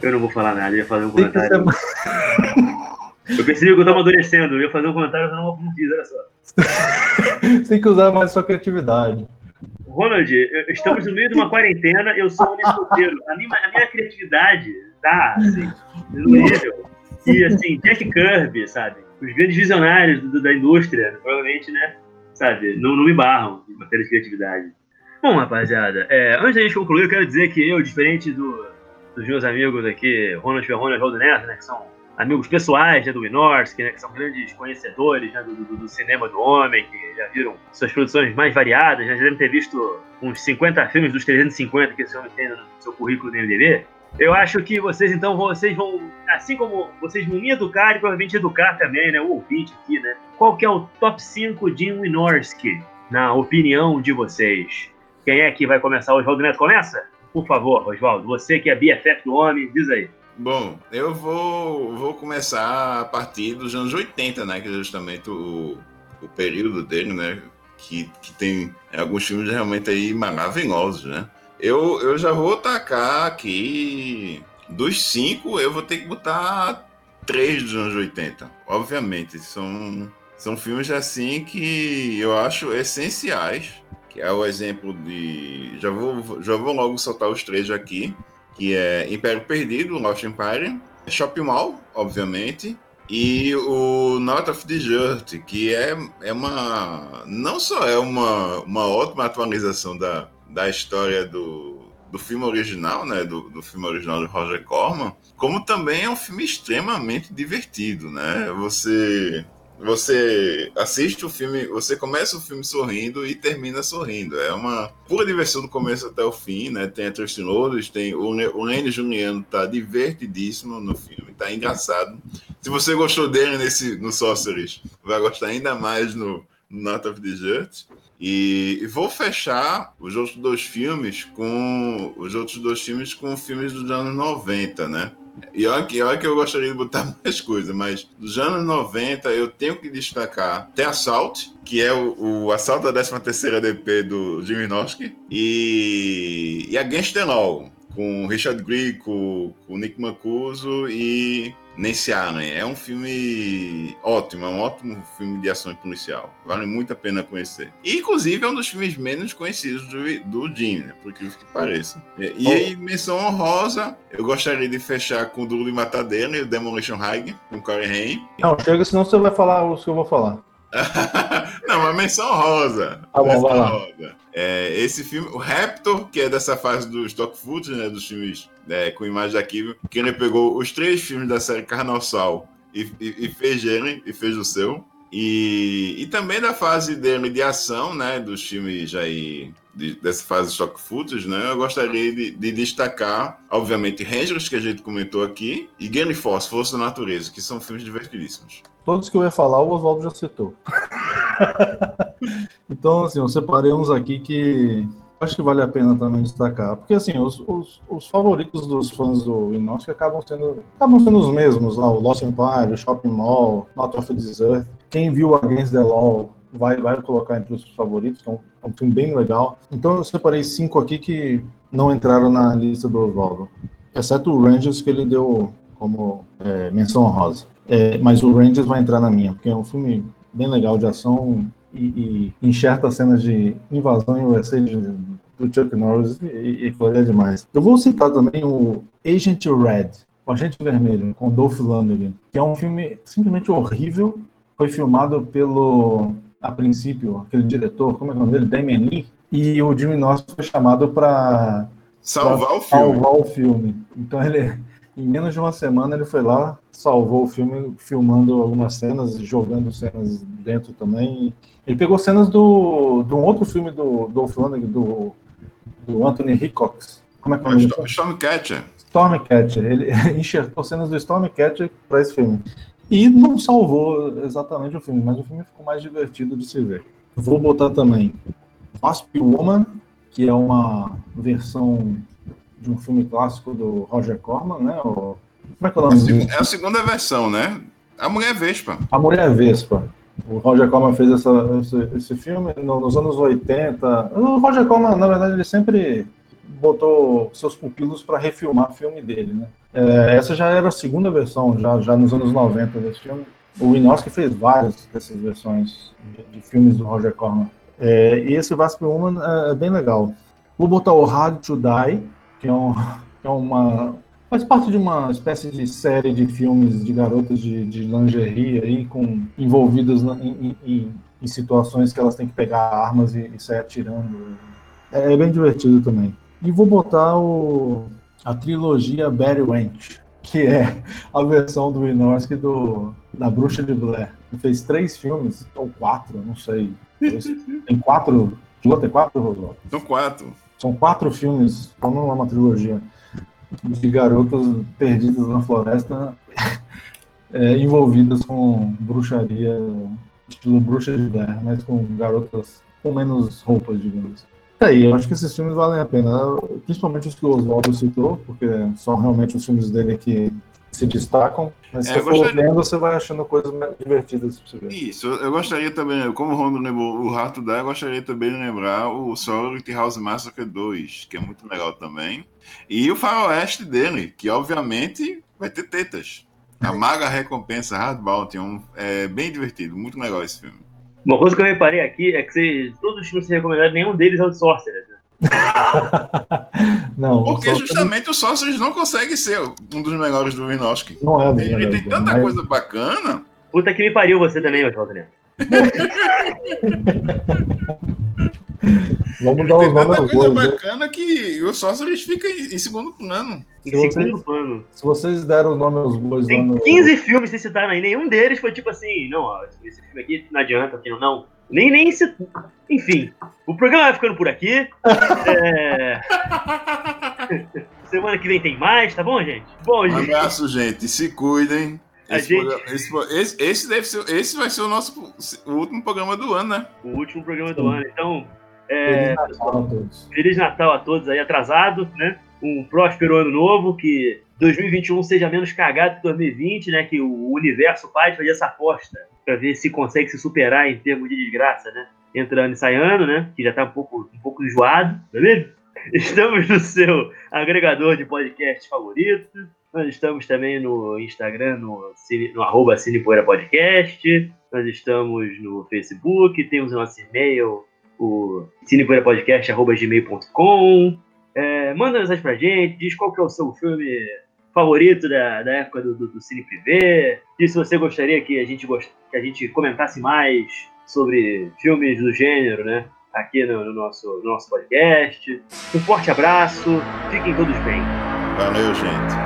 eu não vou falar nada, eu ia fazer um comentário. Eu percebi que eu tô amadurecendo, eu ia fazer um comentário, mas não, não fiz, olha só. Tem que usar mais sua criatividade. Ronald, estamos no meio de uma quarentena, eu sou um escoteiro. A minha, a minha criatividade tá, assim, no nível. E, assim, Jack Kirby, sabe? Os grandes visionários do, da indústria, provavelmente, né? Sabe? Não, não me barram em matéria de criatividade. Bom, rapaziada, é, antes da gente concluir, eu quero dizer que eu, diferente do, dos meus amigos aqui, Ronald Ferrone e Rodo Neto, né? Que são amigos pessoais né, do Winorski, né, que são grandes conhecedores né, do, do, do, cinema do homem, que já viram suas produções mais variadas, já devem ter visto uns 50 filmes dos 350 que esse homem tem no seu currículo do MDB. Eu acho que vocês, então, vocês vão, assim como vocês vão me educar e provavelmente educar também, né, o ouvinte aqui, né, qual que é o top 5 de Winorski, na opinião de vocês? Quem é que vai começar? O Oswaldo Neto começa? Por favor, Oswaldo, você que é BFF do homem, diz aí. Bom, eu vou, vou começar a partir dos anos 80, né? Que é justamente o, o período dele, né? Que, que tem alguns filmes realmente aí maravilhosos, né? Eu, eu já vou tacar aqui dos cinco, eu vou ter que botar três dos anos 80. Obviamente, são, são filmes assim que eu acho essenciais. Que é o exemplo de. Já vou, já vou logo soltar os três aqui que é Império Perdido, Lost Empire, Shopping Mall, obviamente, e o Not of the Dirt, que é, é uma. Não só é uma, uma ótima atualização da, da história do, do filme original, né? Do, do filme original de Roger Corman, como também é um filme extremamente divertido, né? Você você assiste o filme, você começa o filme sorrindo e termina sorrindo. É uma pura diversão do começo até o fim, né? Tem a Tristan Lourdes, tem o, o Lenny Juliano, tá divertidíssimo no filme, tá engraçado. Se você gostou dele nesse no Sorcerers, vai gostar ainda mais no, no Not of the Dirt. E, e, vou fechar os outros dois filmes com os outros dois filmes com filmes dos anos 90, né? E olha que, olha que eu gostaria de botar mais coisas, mas dos anos 90 eu tenho que destacar The Assault, que é o, o assalto da 13 terceira DP do Jimmy Norsky, e, e Against the Law, com Richard Gere, com, com Nick Mancuso e Nancy Allen. É um filme ótimo, é um ótimo filme de ação policial. Vale muito a pena conhecer. E, inclusive, é um dos filmes menos conhecidos do, do Jim, né? Por incrível que pareça. E, e aí, menção honrosa, eu gostaria de fechar com o Duro de Matadeira e o Demolition High, com o Corey Haim. Não, chega, senão você vai falar o que eu vou falar. Não, uma menção rosa. Tá bom, vai lá. Rosa. É, esse filme, o Raptor, que é dessa fase do stock footage, né, dos filmes é, com imagem de arquivo, que ele pegou os três filmes da série Carnossal e, e, e fez ele, e fez o seu. E, e também da fase de ação, né, dos filmes aí de, dessa fase de stock footage, né, eu gostaria de, de, destacar, obviamente, Rangers, que a gente comentou aqui, e Game Force, Força da Natureza, que são filmes divertidíssimos. Todos que eu ia falar, o Oswaldo já citou. então, assim, eu separei uns aqui que acho que vale a pena também destacar. Porque, assim, os, os, os favoritos dos fãs do Inox acabam sendo, acabam sendo os mesmos, lá, o Lost Empire, o Shopping Mall, Not of Desert. Quem viu Against the Law vai, vai colocar entre os favoritos, que é um, é um filme bem legal. Então, eu separei cinco aqui que não entraram na lista do Oswaldo. Exceto o Rangers, que ele deu como é, menção honrosa. É, mas o Rangers vai entrar na minha, porque é um filme bem legal de ação e, e enxerta cenas de invasão em USA de, do Chuck Norris e, e foi demais. Eu vou citar também o Agent Red, o Agente Vermelho, com Dolph Lundgren, que é um filme simplesmente horrível. Foi filmado pelo, a princípio, aquele diretor, como é o nome dele? Damien Lee. E o Jimmy Norris foi chamado para salvar o filme. Salvar o filme. Então ele, em menos de uma semana, ele foi lá, salvou o filme, filmando algumas cenas, jogando cenas dentro também. Ele pegou cenas do, de um outro filme do Dolph Lundgren, do, do Anthony Hickox. Como é que é o nome? Stormcatcher. Stormcatcher. Ele enxertou cenas do Stormcatcher para esse filme. E não salvou exatamente o filme, mas o filme ficou mais divertido de se ver. Vou botar também Wasp Woman, que é uma versão de um filme clássico do Roger Corman, né? O... Como é que é o nome? É a segunda versão, né? A Mulher Vespa. A Mulher Vespa. O Roger Corman fez essa, esse, esse filme nos anos 80. O Roger Corman, na verdade, ele sempre botou seus pupilos para refilmar filme dele, né? É, essa já era a segunda versão, já, já nos anos 90 desse filme. O Winorski fez várias dessas versões de, de filmes do Roger Corman. É, e esse Vasp Woman é, é, bem legal. Vou botar o Hard to Die, que é, um, que é uma. faz parte de uma espécie de série de filmes de garotas de, de lingerie aí, com, envolvidas na, em, em, em, situações que elas têm que pegar armas e, e sair atirando. É, é bem divertido também. E vou botar o, a trilogia Barry Wench, que é a versão do Winorski do da Bruxa de Blair. Ele fez três filmes, ou quatro, não sei. Tem quatro. Chegou a ter quatro, Roswell? São quatro. São quatro filmes, como não é uma trilogia, de garotas perdidas na floresta, é, envolvidas com bruxaria, estilo bruxa de Blair, mas com garotas com menos roupas, digamos. É, aí, eu acho que esses filmes valem a pena, principalmente os que o Oswaldo citou, porque são realmente os filmes dele que se destacam. Mas se é, você for gostaria... vendo, você vai achando coisas divertidas pra você ver. Isso, eu gostaria também, como o Rondo lembrou o Rato da, eu gostaria também de lembrar o Sorority House Massacre 2, que é muito legal também. E o faroeste dele, que obviamente vai ter tetas. A Maga Recompensa Hard Bounty, um, é bem divertido, muito legal esse filme. Uma coisa que eu reparei aqui é que vocês, todos os filmes que vocês recomendaram, nenhum deles é o Sorcerer. Né? não, Porque justamente o Sorcerer não consegue ser um dos melhores do Winovski. Não é, Ele, ele tem tanta mas... coisa bacana. Puta que me pariu você também, Oswaldo Vamos dar os nomes coisa né? bacana que o Sorcerer fica em, segundo plano. Em segundo plano. Se vocês deram o nome aos bois Tem no... 15 filmes que citaram aí, nenhum deles foi tipo assim, não, ó, esse filme aqui não adianta, não, não. Nem, nem se. Enfim, o programa vai ficando por aqui. é... Semana que vem tem mais, tá bom, gente? Bom, um abraço, gente. Se cuidem. Esse, gente... programa, esse, esse, deve ser, esse vai ser o nosso o último programa do ano, né? O último programa do ano. Então, é, Feliz Natal a todos. Feliz Natal a todos aí, atrasado, né? Um próspero ano novo, que 2021 seja menos cagado que 2020, né? Que o universo faz fazer essa aposta para ver se consegue se superar em termos de desgraça, né? Entrando e saindo, né? Que já está um pouco, um pouco enjoado, tá vendo? Estamos no seu agregador de podcast favorito. Nós estamos também no Instagram, no, no arroba Cinepoeira Podcast. Nós estamos no Facebook, temos o nosso e-mail, o cinepoeirapodcast.gmail.com. É, manda mensagem pra gente, diz qual que é o seu filme favorito da, da época do, do, do Cine Privé. Diz se você gostaria que a gente, gost... que a gente comentasse mais sobre filmes do gênero, né? Aqui no, no nosso, no nosso podcast. Um forte abraço, fiquem todos bem. Valeu, gente.